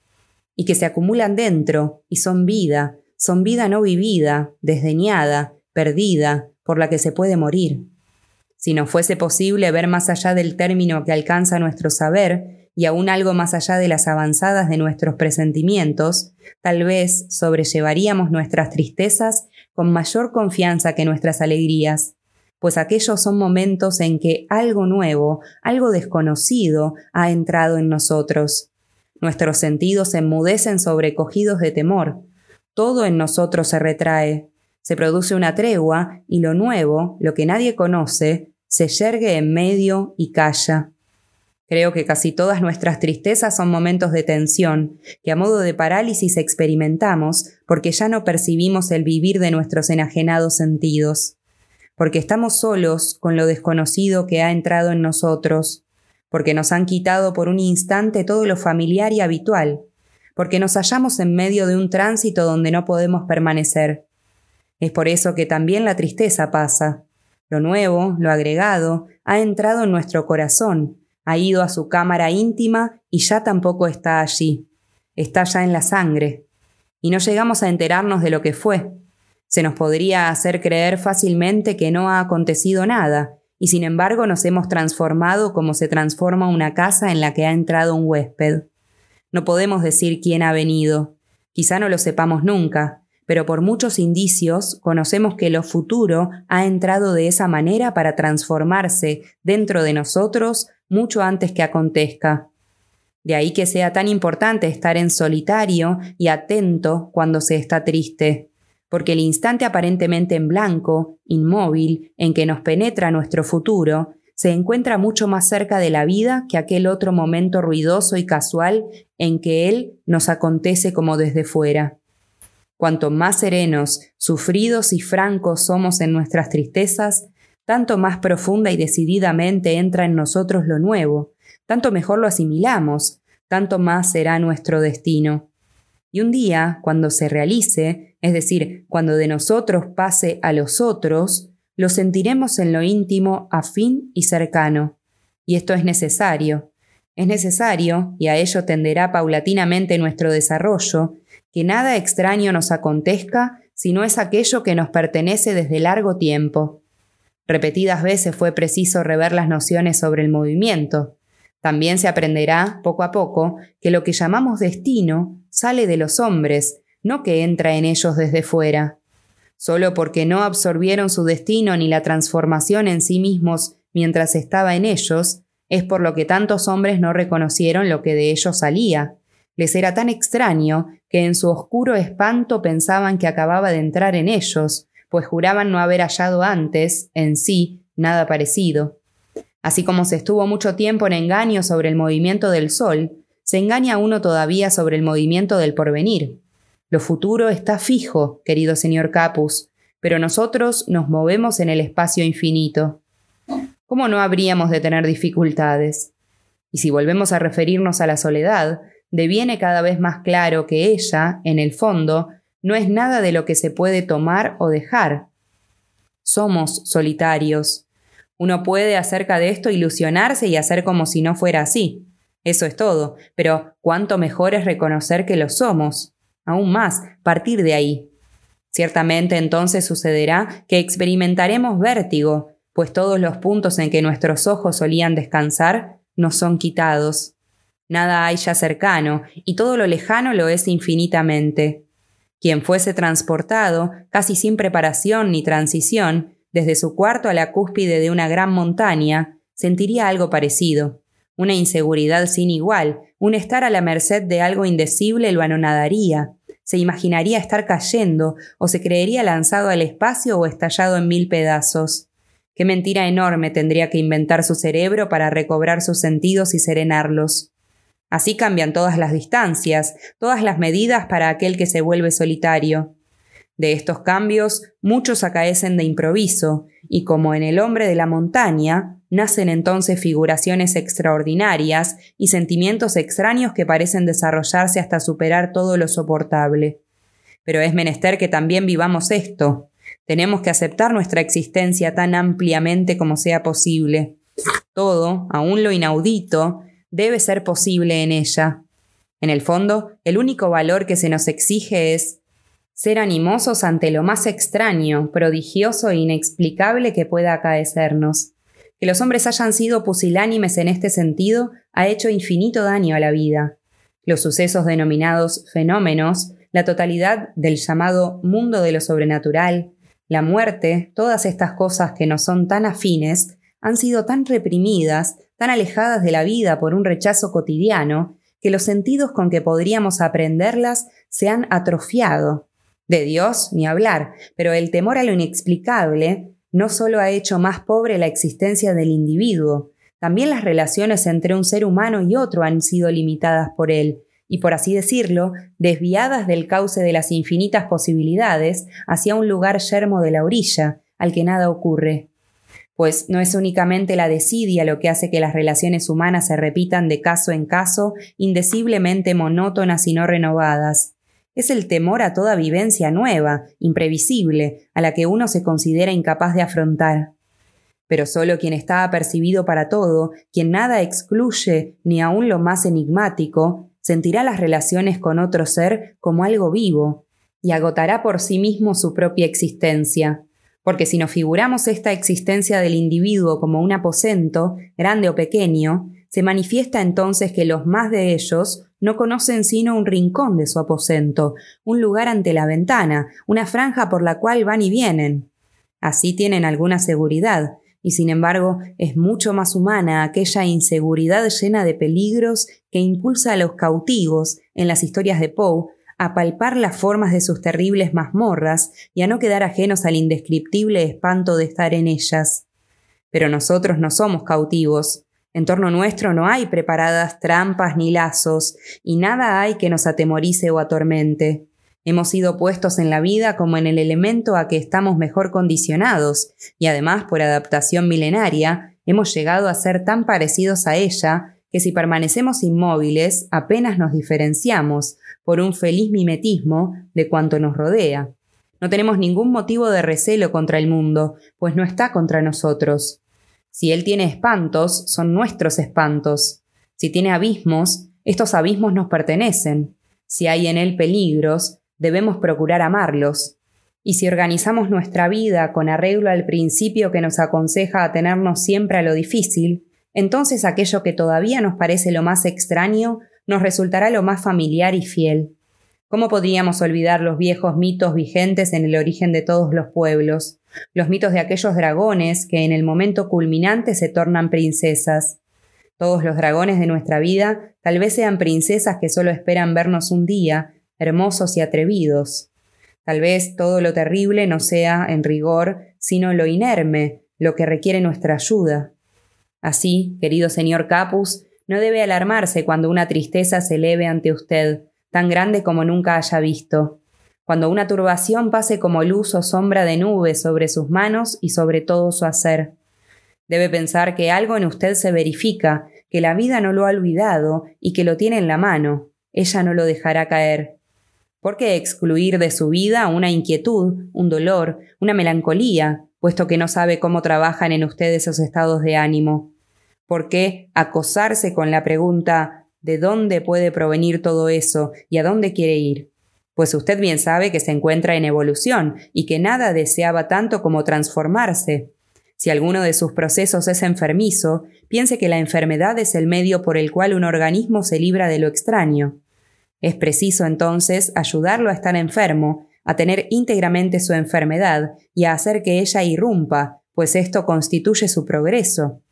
y que se acumulan dentro y son vida, son vida no vivida, desdeñada, perdida, por la que se puede morir. Si no fuese posible ver más allá del término que alcanza nuestro saber, y aún algo más allá de las avanzadas de nuestros presentimientos, tal vez sobrellevaríamos nuestras tristezas con mayor confianza que nuestras alegrías, pues aquellos son momentos en que algo nuevo, algo desconocido ha entrado en nosotros. Nuestros sentidos se enmudecen sobrecogidos de temor, todo en nosotros se retrae, se produce una tregua y lo nuevo, lo que nadie conoce, se yergue en medio y calla. Creo que casi todas nuestras tristezas son momentos de tensión, que a modo de parálisis experimentamos porque ya no percibimos el vivir de nuestros enajenados sentidos, porque estamos solos con lo desconocido que ha entrado en nosotros, porque nos han quitado por un instante todo lo familiar y habitual, porque nos hallamos en medio de un tránsito donde no podemos permanecer, es por eso que también la tristeza pasa. Lo nuevo, lo agregado, ha entrado en nuestro corazón, ha ido a su cámara íntima y ya tampoco está allí. Está ya en la sangre. Y no llegamos a enterarnos de lo que fue. Se nos podría hacer creer fácilmente que no ha acontecido nada, y sin embargo nos hemos transformado como se transforma una casa en la que ha entrado un huésped. No podemos decir quién ha venido. Quizá no lo sepamos nunca, pero por muchos indicios conocemos que lo futuro ha entrado de esa manera para transformarse dentro de nosotros mucho antes que acontezca. De ahí que sea tan importante estar en solitario y atento cuando se está triste, porque el instante aparentemente en blanco, inmóvil, en que nos penetra nuestro futuro, se encuentra mucho más cerca de la vida que aquel otro momento ruidoso y casual en que él nos acontece como desde fuera. Cuanto más serenos, sufridos y francos somos en nuestras tristezas, tanto más profunda y decididamente entra en nosotros lo nuevo, tanto mejor lo asimilamos, tanto más será nuestro destino. Y un día, cuando se realice, es decir, cuando de nosotros pase a los otros, lo sentiremos en lo íntimo afín y cercano. Y esto es necesario. Es necesario, y a ello tenderá paulatinamente nuestro desarrollo, que nada extraño nos acontezca si no es aquello que nos pertenece desde largo tiempo. Repetidas veces fue preciso rever las nociones sobre el movimiento. También se aprenderá, poco a poco, que lo que llamamos destino sale de los hombres, no que entra en ellos desde fuera. Solo porque no absorbieron su destino ni la transformación en sí mismos mientras estaba en ellos, es por lo que tantos hombres no reconocieron lo que de ellos salía, les era tan extraño que en su oscuro espanto pensaban que acababa de entrar en ellos, pues juraban no haber hallado antes, en sí, nada parecido. Así como se estuvo mucho tiempo en engaño sobre el movimiento del Sol, se engaña uno todavía sobre el movimiento del porvenir. Lo futuro está fijo, querido señor Capus, pero nosotros nos movemos en el espacio infinito. ¿Cómo no habríamos de tener dificultades? Y si volvemos a referirnos a la soledad, deviene cada vez más claro que ella, en el fondo, no es nada de lo que se puede tomar o dejar. Somos solitarios. Uno puede acerca de esto ilusionarse y hacer como si no fuera así. Eso es todo, pero cuánto mejor es reconocer que lo somos. Aún más, partir de ahí. Ciertamente entonces sucederá que experimentaremos vértigo, pues todos los puntos en que nuestros ojos solían descansar nos son quitados. Nada hay ya cercano, y todo lo lejano lo es infinitamente. Quien fuese transportado, casi sin preparación ni transición, desde su cuarto a la cúspide de una gran montaña, sentiría algo parecido. Una inseguridad sin igual, un estar a la merced de algo indecible lo anonadaría, se imaginaría estar cayendo o se creería lanzado al espacio o estallado en mil pedazos. Qué mentira enorme tendría que inventar su cerebro para recobrar sus sentidos y serenarlos. Así cambian todas las distancias, todas las medidas para aquel que se vuelve solitario. De estos cambios, muchos acaecen de improviso, y como en el hombre de la montaña, nacen entonces figuraciones extraordinarias y sentimientos extraños que parecen desarrollarse hasta superar todo lo soportable. Pero es menester que también vivamos esto, tenemos que aceptar nuestra existencia tan ampliamente como sea posible. Todo, aun lo inaudito, debe ser posible en ella. En el fondo, el único valor que se nos exige es ser animosos ante lo más extraño, prodigioso e inexplicable que pueda acaecernos. Que los hombres hayan sido pusilánimes en este sentido ha hecho infinito daño a la vida. Los sucesos denominados fenómenos, la totalidad del llamado mundo de lo sobrenatural, la muerte, todas estas cosas que nos son tan afines, han sido tan reprimidas, tan alejadas de la vida por un rechazo cotidiano, que los sentidos con que podríamos aprenderlas se han atrofiado. De Dios ni hablar, pero el temor a lo inexplicable no solo ha hecho más pobre la existencia del individuo, también las relaciones entre un ser humano y otro han sido limitadas por él, y por así decirlo, desviadas del cauce de las infinitas posibilidades hacia un lugar yermo de la orilla, al que nada ocurre. Pues no es únicamente la desidia lo que hace que las relaciones humanas se repitan de caso en caso, indeciblemente monótonas y no renovadas. Es el temor a toda vivencia nueva, imprevisible, a la que uno se considera incapaz de afrontar. Pero solo quien está apercibido para todo, quien nada excluye, ni aun lo más enigmático, sentirá las relaciones con otro ser como algo vivo y agotará por sí mismo su propia existencia. Porque si nos figuramos esta existencia del individuo como un aposento, grande o pequeño, se manifiesta entonces que los más de ellos no conocen sino un rincón de su aposento, un lugar ante la ventana, una franja por la cual van y vienen. Así tienen alguna seguridad, y sin embargo es mucho más humana aquella inseguridad llena de peligros que impulsa a los cautivos, en las historias de Poe, a palpar las formas de sus terribles mazmorras y a no quedar ajenos al indescriptible espanto de estar en ellas. Pero nosotros no somos cautivos. En torno nuestro no hay preparadas trampas ni lazos, y nada hay que nos atemorice o atormente. Hemos sido puestos en la vida como en el elemento a que estamos mejor condicionados, y además por adaptación milenaria, hemos llegado a ser tan parecidos a ella que si permanecemos inmóviles apenas nos diferenciamos, por un feliz mimetismo, de cuanto nos rodea. No tenemos ningún motivo de recelo contra el mundo, pues no está contra nosotros. Si él tiene espantos, son nuestros espantos. Si tiene abismos, estos abismos nos pertenecen. Si hay en él peligros, debemos procurar amarlos. Y si organizamos nuestra vida con arreglo al principio que nos aconseja atenernos siempre a lo difícil, entonces aquello que todavía nos parece lo más extraño nos resultará lo más familiar y fiel. ¿Cómo podríamos olvidar los viejos mitos vigentes en el origen de todos los pueblos, los mitos de aquellos dragones que en el momento culminante se tornan princesas? Todos los dragones de nuestra vida tal vez sean princesas que solo esperan vernos un día hermosos y atrevidos. Tal vez todo lo terrible no sea, en rigor, sino lo inerme, lo que requiere nuestra ayuda. Así, querido señor Capus, no debe alarmarse cuando una tristeza se eleve ante usted, tan grande como nunca haya visto, cuando una turbación pase como luz o sombra de nube sobre sus manos y sobre todo su hacer. Debe pensar que algo en usted se verifica, que la vida no lo ha olvidado y que lo tiene en la mano. Ella no lo dejará caer. ¿Por qué excluir de su vida una inquietud, un dolor, una melancolía, puesto que no sabe cómo trabajan en usted esos estados de ánimo? ¿Por qué acosarse con la pregunta ¿de dónde puede provenir todo eso y a dónde quiere ir? Pues usted bien sabe que se encuentra en evolución y que nada deseaba tanto como transformarse. Si alguno de sus procesos es enfermizo, piense que la enfermedad es el medio por el cual un organismo se libra de lo extraño. Es preciso entonces ayudarlo a estar enfermo, a tener íntegramente su enfermedad y a hacer que ella irrumpa, pues esto constituye su progreso.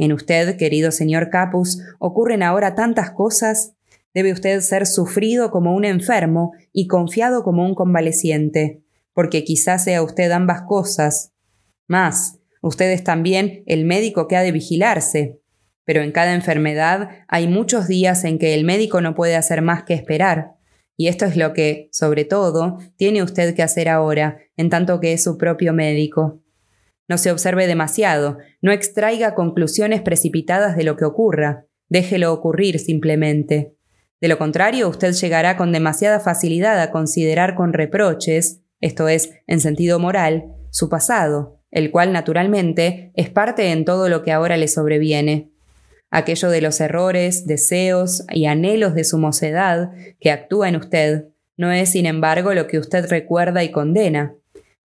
En usted, querido señor Capus, ocurren ahora tantas cosas. Debe usted ser sufrido como un enfermo y confiado como un convaleciente, porque quizás sea usted ambas cosas. Más, usted es también el médico que ha de vigilarse. Pero en cada enfermedad hay muchos días en que el médico no puede hacer más que esperar. Y esto es lo que, sobre todo, tiene usted que hacer ahora, en tanto que es su propio médico. No se observe demasiado, no extraiga conclusiones precipitadas de lo que ocurra, déjelo ocurrir simplemente. De lo contrario, usted llegará con demasiada facilidad a considerar con reproches, esto es, en sentido moral, su pasado, el cual naturalmente es parte en todo lo que ahora le sobreviene. Aquello de los errores, deseos y anhelos de su mocedad que actúa en usted, no es, sin embargo, lo que usted recuerda y condena.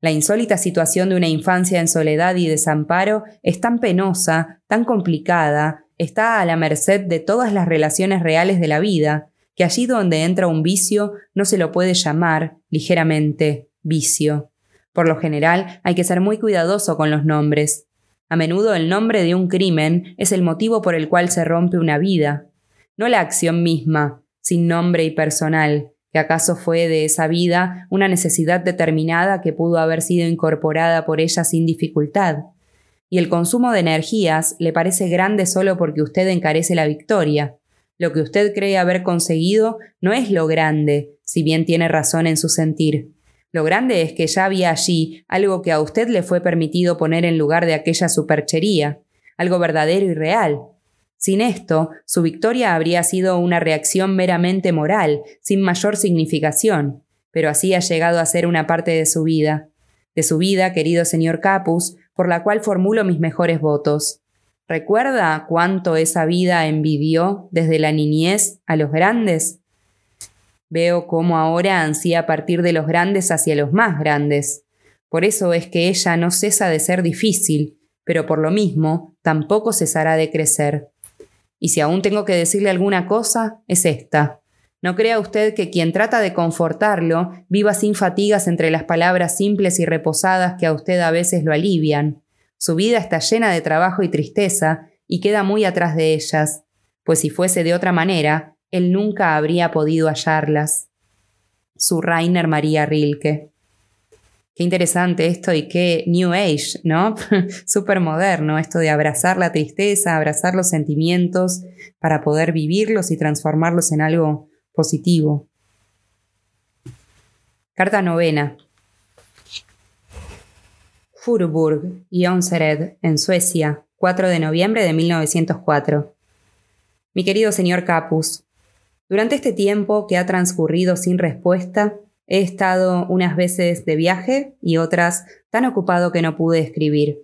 La insólita situación de una infancia en soledad y desamparo es tan penosa, tan complicada, está a la merced de todas las relaciones reales de la vida, que allí donde entra un vicio no se lo puede llamar, ligeramente, vicio. Por lo general hay que ser muy cuidadoso con los nombres. A menudo el nombre de un crimen es el motivo por el cual se rompe una vida, no la acción misma, sin nombre y personal, que acaso fue de esa vida una necesidad determinada que pudo haber sido incorporada por ella sin dificultad. Y el consumo de energías le parece grande solo porque usted encarece la victoria. Lo que usted cree haber conseguido no es lo grande, si bien tiene razón en su sentir. Lo grande es que ya había allí algo que a usted le fue permitido poner en lugar de aquella superchería, algo verdadero y real, sin esto, su victoria habría sido una reacción meramente moral, sin mayor significación, pero así ha llegado a ser una parte de su vida, de su vida, querido señor Capus, por la cual formulo mis mejores votos. ¿Recuerda cuánto esa vida envidió desde la niñez a los grandes? Veo cómo ahora ansía partir de los grandes hacia los más grandes. Por eso es que ella no cesa de ser difícil, pero por lo mismo tampoco cesará de crecer. Y si aún tengo que decirle alguna cosa, es esta. No crea usted que quien trata de confortarlo viva sin fatigas entre las palabras simples y reposadas que a usted a veces lo alivian. Su vida está llena de trabajo y tristeza y queda muy atrás de ellas, pues si fuese de otra manera, él nunca habría podido hallarlas. Su Rainer María Rilke. Qué interesante esto y qué New Age, ¿no? Súper moderno, esto de abrazar la tristeza, abrazar los sentimientos para poder vivirlos y transformarlos en algo positivo. Carta novena. Furburg, Jonsered, en Suecia, 4 de noviembre de 1904. Mi querido señor Capus, durante este tiempo que ha transcurrido sin respuesta, He estado unas veces de viaje y otras tan ocupado que no pude escribir.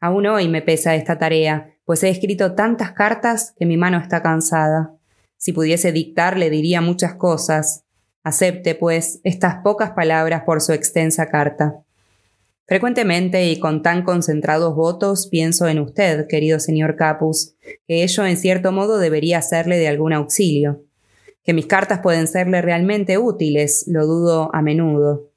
Aún hoy me pesa esta tarea, pues he escrito tantas cartas que mi mano está cansada. Si pudiese dictar le diría muchas cosas. Acepte, pues, estas pocas palabras por su extensa carta. Frecuentemente y con tan concentrados votos pienso en usted, querido señor Capus, que ello en cierto modo debería serle de algún auxilio que mis cartas pueden serle realmente útiles, lo dudo a menudo.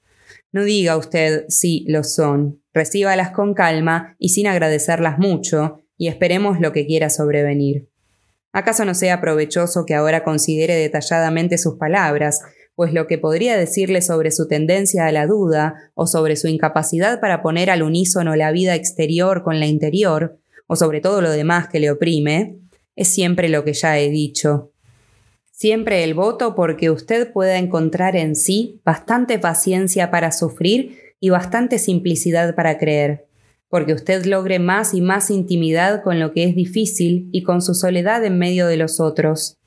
No diga usted sí lo son, recíbalas con calma y sin agradecerlas mucho, y esperemos lo que quiera sobrevenir. ¿Acaso no sea provechoso que ahora considere detalladamente sus palabras, pues lo que podría decirle sobre su tendencia a la duda, o sobre su incapacidad para poner al unísono la vida exterior con la interior, o sobre todo lo demás que le oprime, es siempre lo que ya he dicho. Siempre el voto porque usted pueda encontrar en sí bastante paciencia para sufrir y bastante simplicidad para creer, porque usted logre más y más intimidad con lo que es difícil y con su soledad en medio de los otros.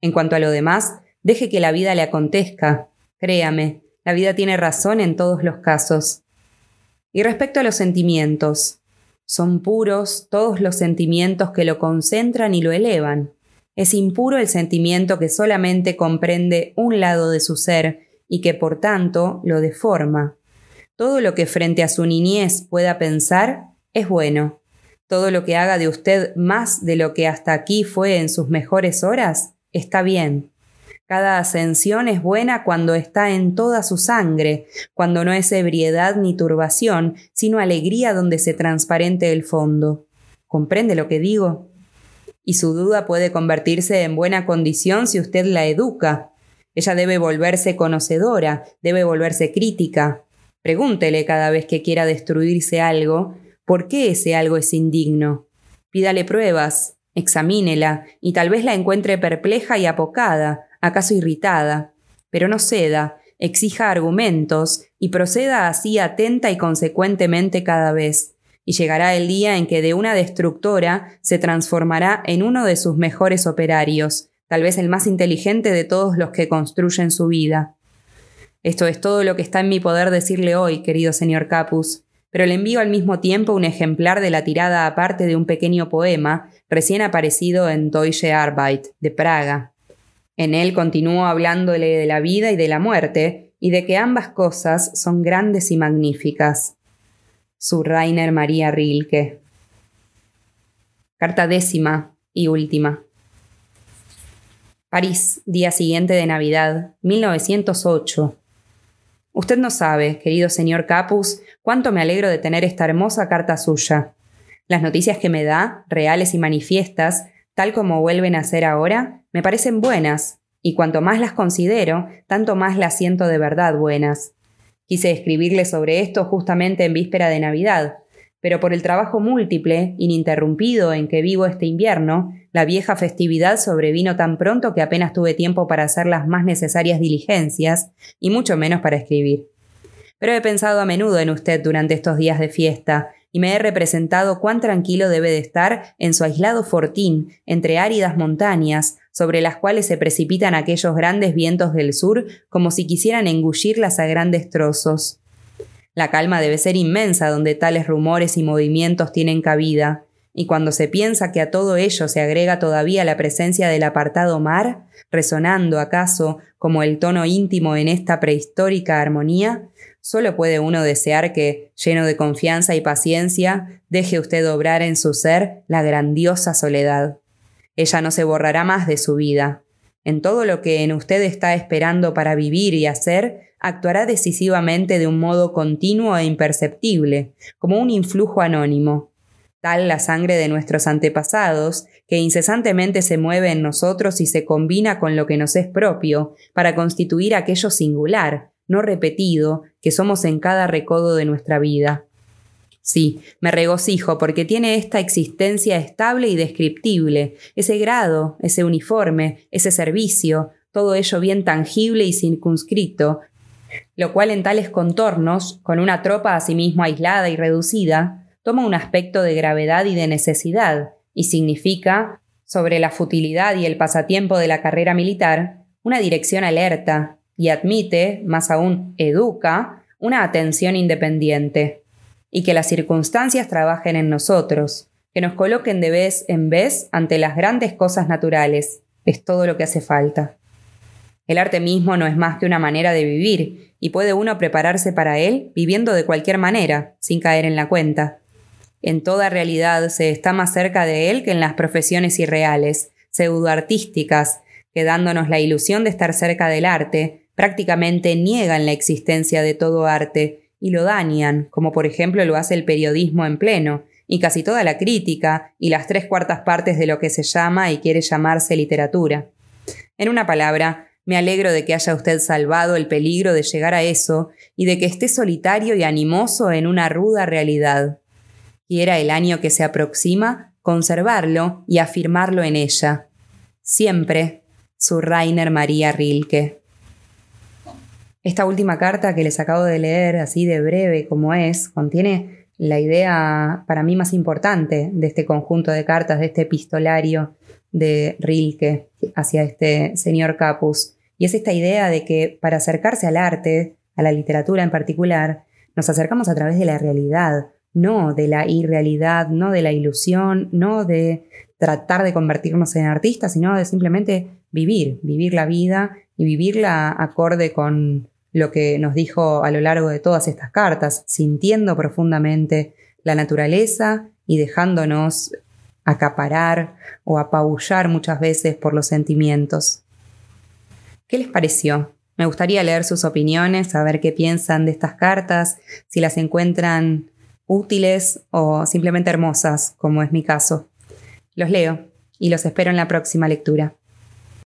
En cuanto a lo demás, deje que la vida le acontezca. Créame, la vida tiene razón en todos los casos. Y respecto a los sentimientos, son puros todos los sentimientos que lo concentran y lo elevan. Es impuro el sentimiento que solamente comprende un lado de su ser y que por tanto lo deforma. Todo lo que frente a su niñez pueda pensar es bueno. Todo lo que haga de usted más de lo que hasta aquí fue en sus mejores horas está bien. Cada ascensión es buena cuando está en toda su sangre, cuando no es ebriedad ni turbación, sino alegría donde se transparente el fondo. ¿Comprende lo que digo? Y su duda puede convertirse en buena condición si usted la educa. Ella debe volverse conocedora, debe volverse crítica. Pregúntele cada vez que quiera destruirse algo, ¿por qué ese algo es indigno? Pídale pruebas, examínela, y tal vez la encuentre perpleja y apocada, acaso irritada. Pero no ceda, exija argumentos, y proceda así atenta y consecuentemente cada vez y llegará el día en que de una destructora se transformará en uno de sus mejores operarios, tal vez el más inteligente de todos los que construyen su vida. Esto es todo lo que está en mi poder decirle hoy, querido señor Capus, pero le envío al mismo tiempo un ejemplar de la tirada aparte de un pequeño poema recién aparecido en Deutsche Arbeit, de Praga. En él continúo hablándole de la vida y de la muerte, y de que ambas cosas son grandes y magníficas su Rainer María Rilke. Carta décima y última. París, día siguiente de Navidad, 1908. Usted no sabe, querido señor Capus, cuánto me alegro de tener esta hermosa carta suya. Las noticias que me da, reales y manifiestas, tal como vuelven a ser ahora, me parecen buenas, y cuanto más las considero, tanto más las siento de verdad buenas. Quise escribirle sobre esto justamente en víspera de Navidad, pero por el trabajo múltiple, ininterrumpido en que vivo este invierno, la vieja festividad sobrevino tan pronto que apenas tuve tiempo para hacer las más necesarias diligencias, y mucho menos para escribir. Pero he pensado a menudo en usted durante estos días de fiesta, y me he representado cuán tranquilo debe de estar en su aislado fortín, entre áridas montañas, sobre las cuales se precipitan aquellos grandes vientos del sur como si quisieran engullirlas a grandes trozos. La calma debe ser inmensa donde tales rumores y movimientos tienen cabida, y cuando se piensa que a todo ello se agrega todavía la presencia del apartado mar, resonando acaso como el tono íntimo en esta prehistórica armonía, solo puede uno desear que, lleno de confianza y paciencia, deje usted obrar en su ser la grandiosa soledad. Ella no se borrará más de su vida. En todo lo que en usted está esperando para vivir y hacer, actuará decisivamente de un modo continuo e imperceptible, como un influjo anónimo. Tal la sangre de nuestros antepasados, que incesantemente se mueve en nosotros y se combina con lo que nos es propio, para constituir aquello singular, no repetido, que somos en cada recodo de nuestra vida. Sí, me regocijo porque tiene esta existencia estable y descriptible, ese grado, ese uniforme, ese servicio, todo ello bien tangible y circunscrito, lo cual en tales contornos, con una tropa asimismo aislada y reducida, toma un aspecto de gravedad y de necesidad, y significa, sobre la futilidad y el pasatiempo de la carrera militar, una dirección alerta, y admite, más aún educa, una atención independiente y que las circunstancias trabajen en nosotros, que nos coloquen de vez en vez ante las grandes cosas naturales. Es todo lo que hace falta. El arte mismo no es más que una manera de vivir, y puede uno prepararse para él viviendo de cualquier manera, sin caer en la cuenta. En toda realidad se está más cerca de él que en las profesiones irreales, pseudoartísticas, que dándonos la ilusión de estar cerca del arte, prácticamente niegan la existencia de todo arte y lo dañan, como por ejemplo lo hace el periodismo en pleno, y casi toda la crítica, y las tres cuartas partes de lo que se llama y quiere llamarse literatura. En una palabra, Me alegro de que haya usted salvado el peligro de llegar a eso y de que esté solitario y animoso en una ruda realidad. Quiera el año que se aproxima conservarlo y afirmarlo en ella. Siempre, su Rainer María Rilke. Esta última carta que les acabo de leer, así de breve como es, contiene la idea para mí más importante de este conjunto de cartas, de este epistolario de Rilke hacia este señor Capus. Y es esta idea de que para acercarse al arte, a la literatura en particular, nos acercamos a través de la realidad, no de la irrealidad, no de la ilusión, no de tratar de convertirnos en artistas, sino de simplemente vivir, vivir la vida y vivirla acorde con lo que nos dijo a lo largo de todas estas cartas, sintiendo profundamente la naturaleza y dejándonos acaparar o apabullar muchas veces por los sentimientos. ¿Qué les pareció? Me gustaría leer sus opiniones, saber qué piensan de estas cartas, si las encuentran útiles o simplemente hermosas, como es mi caso. Los leo y los espero en la próxima lectura.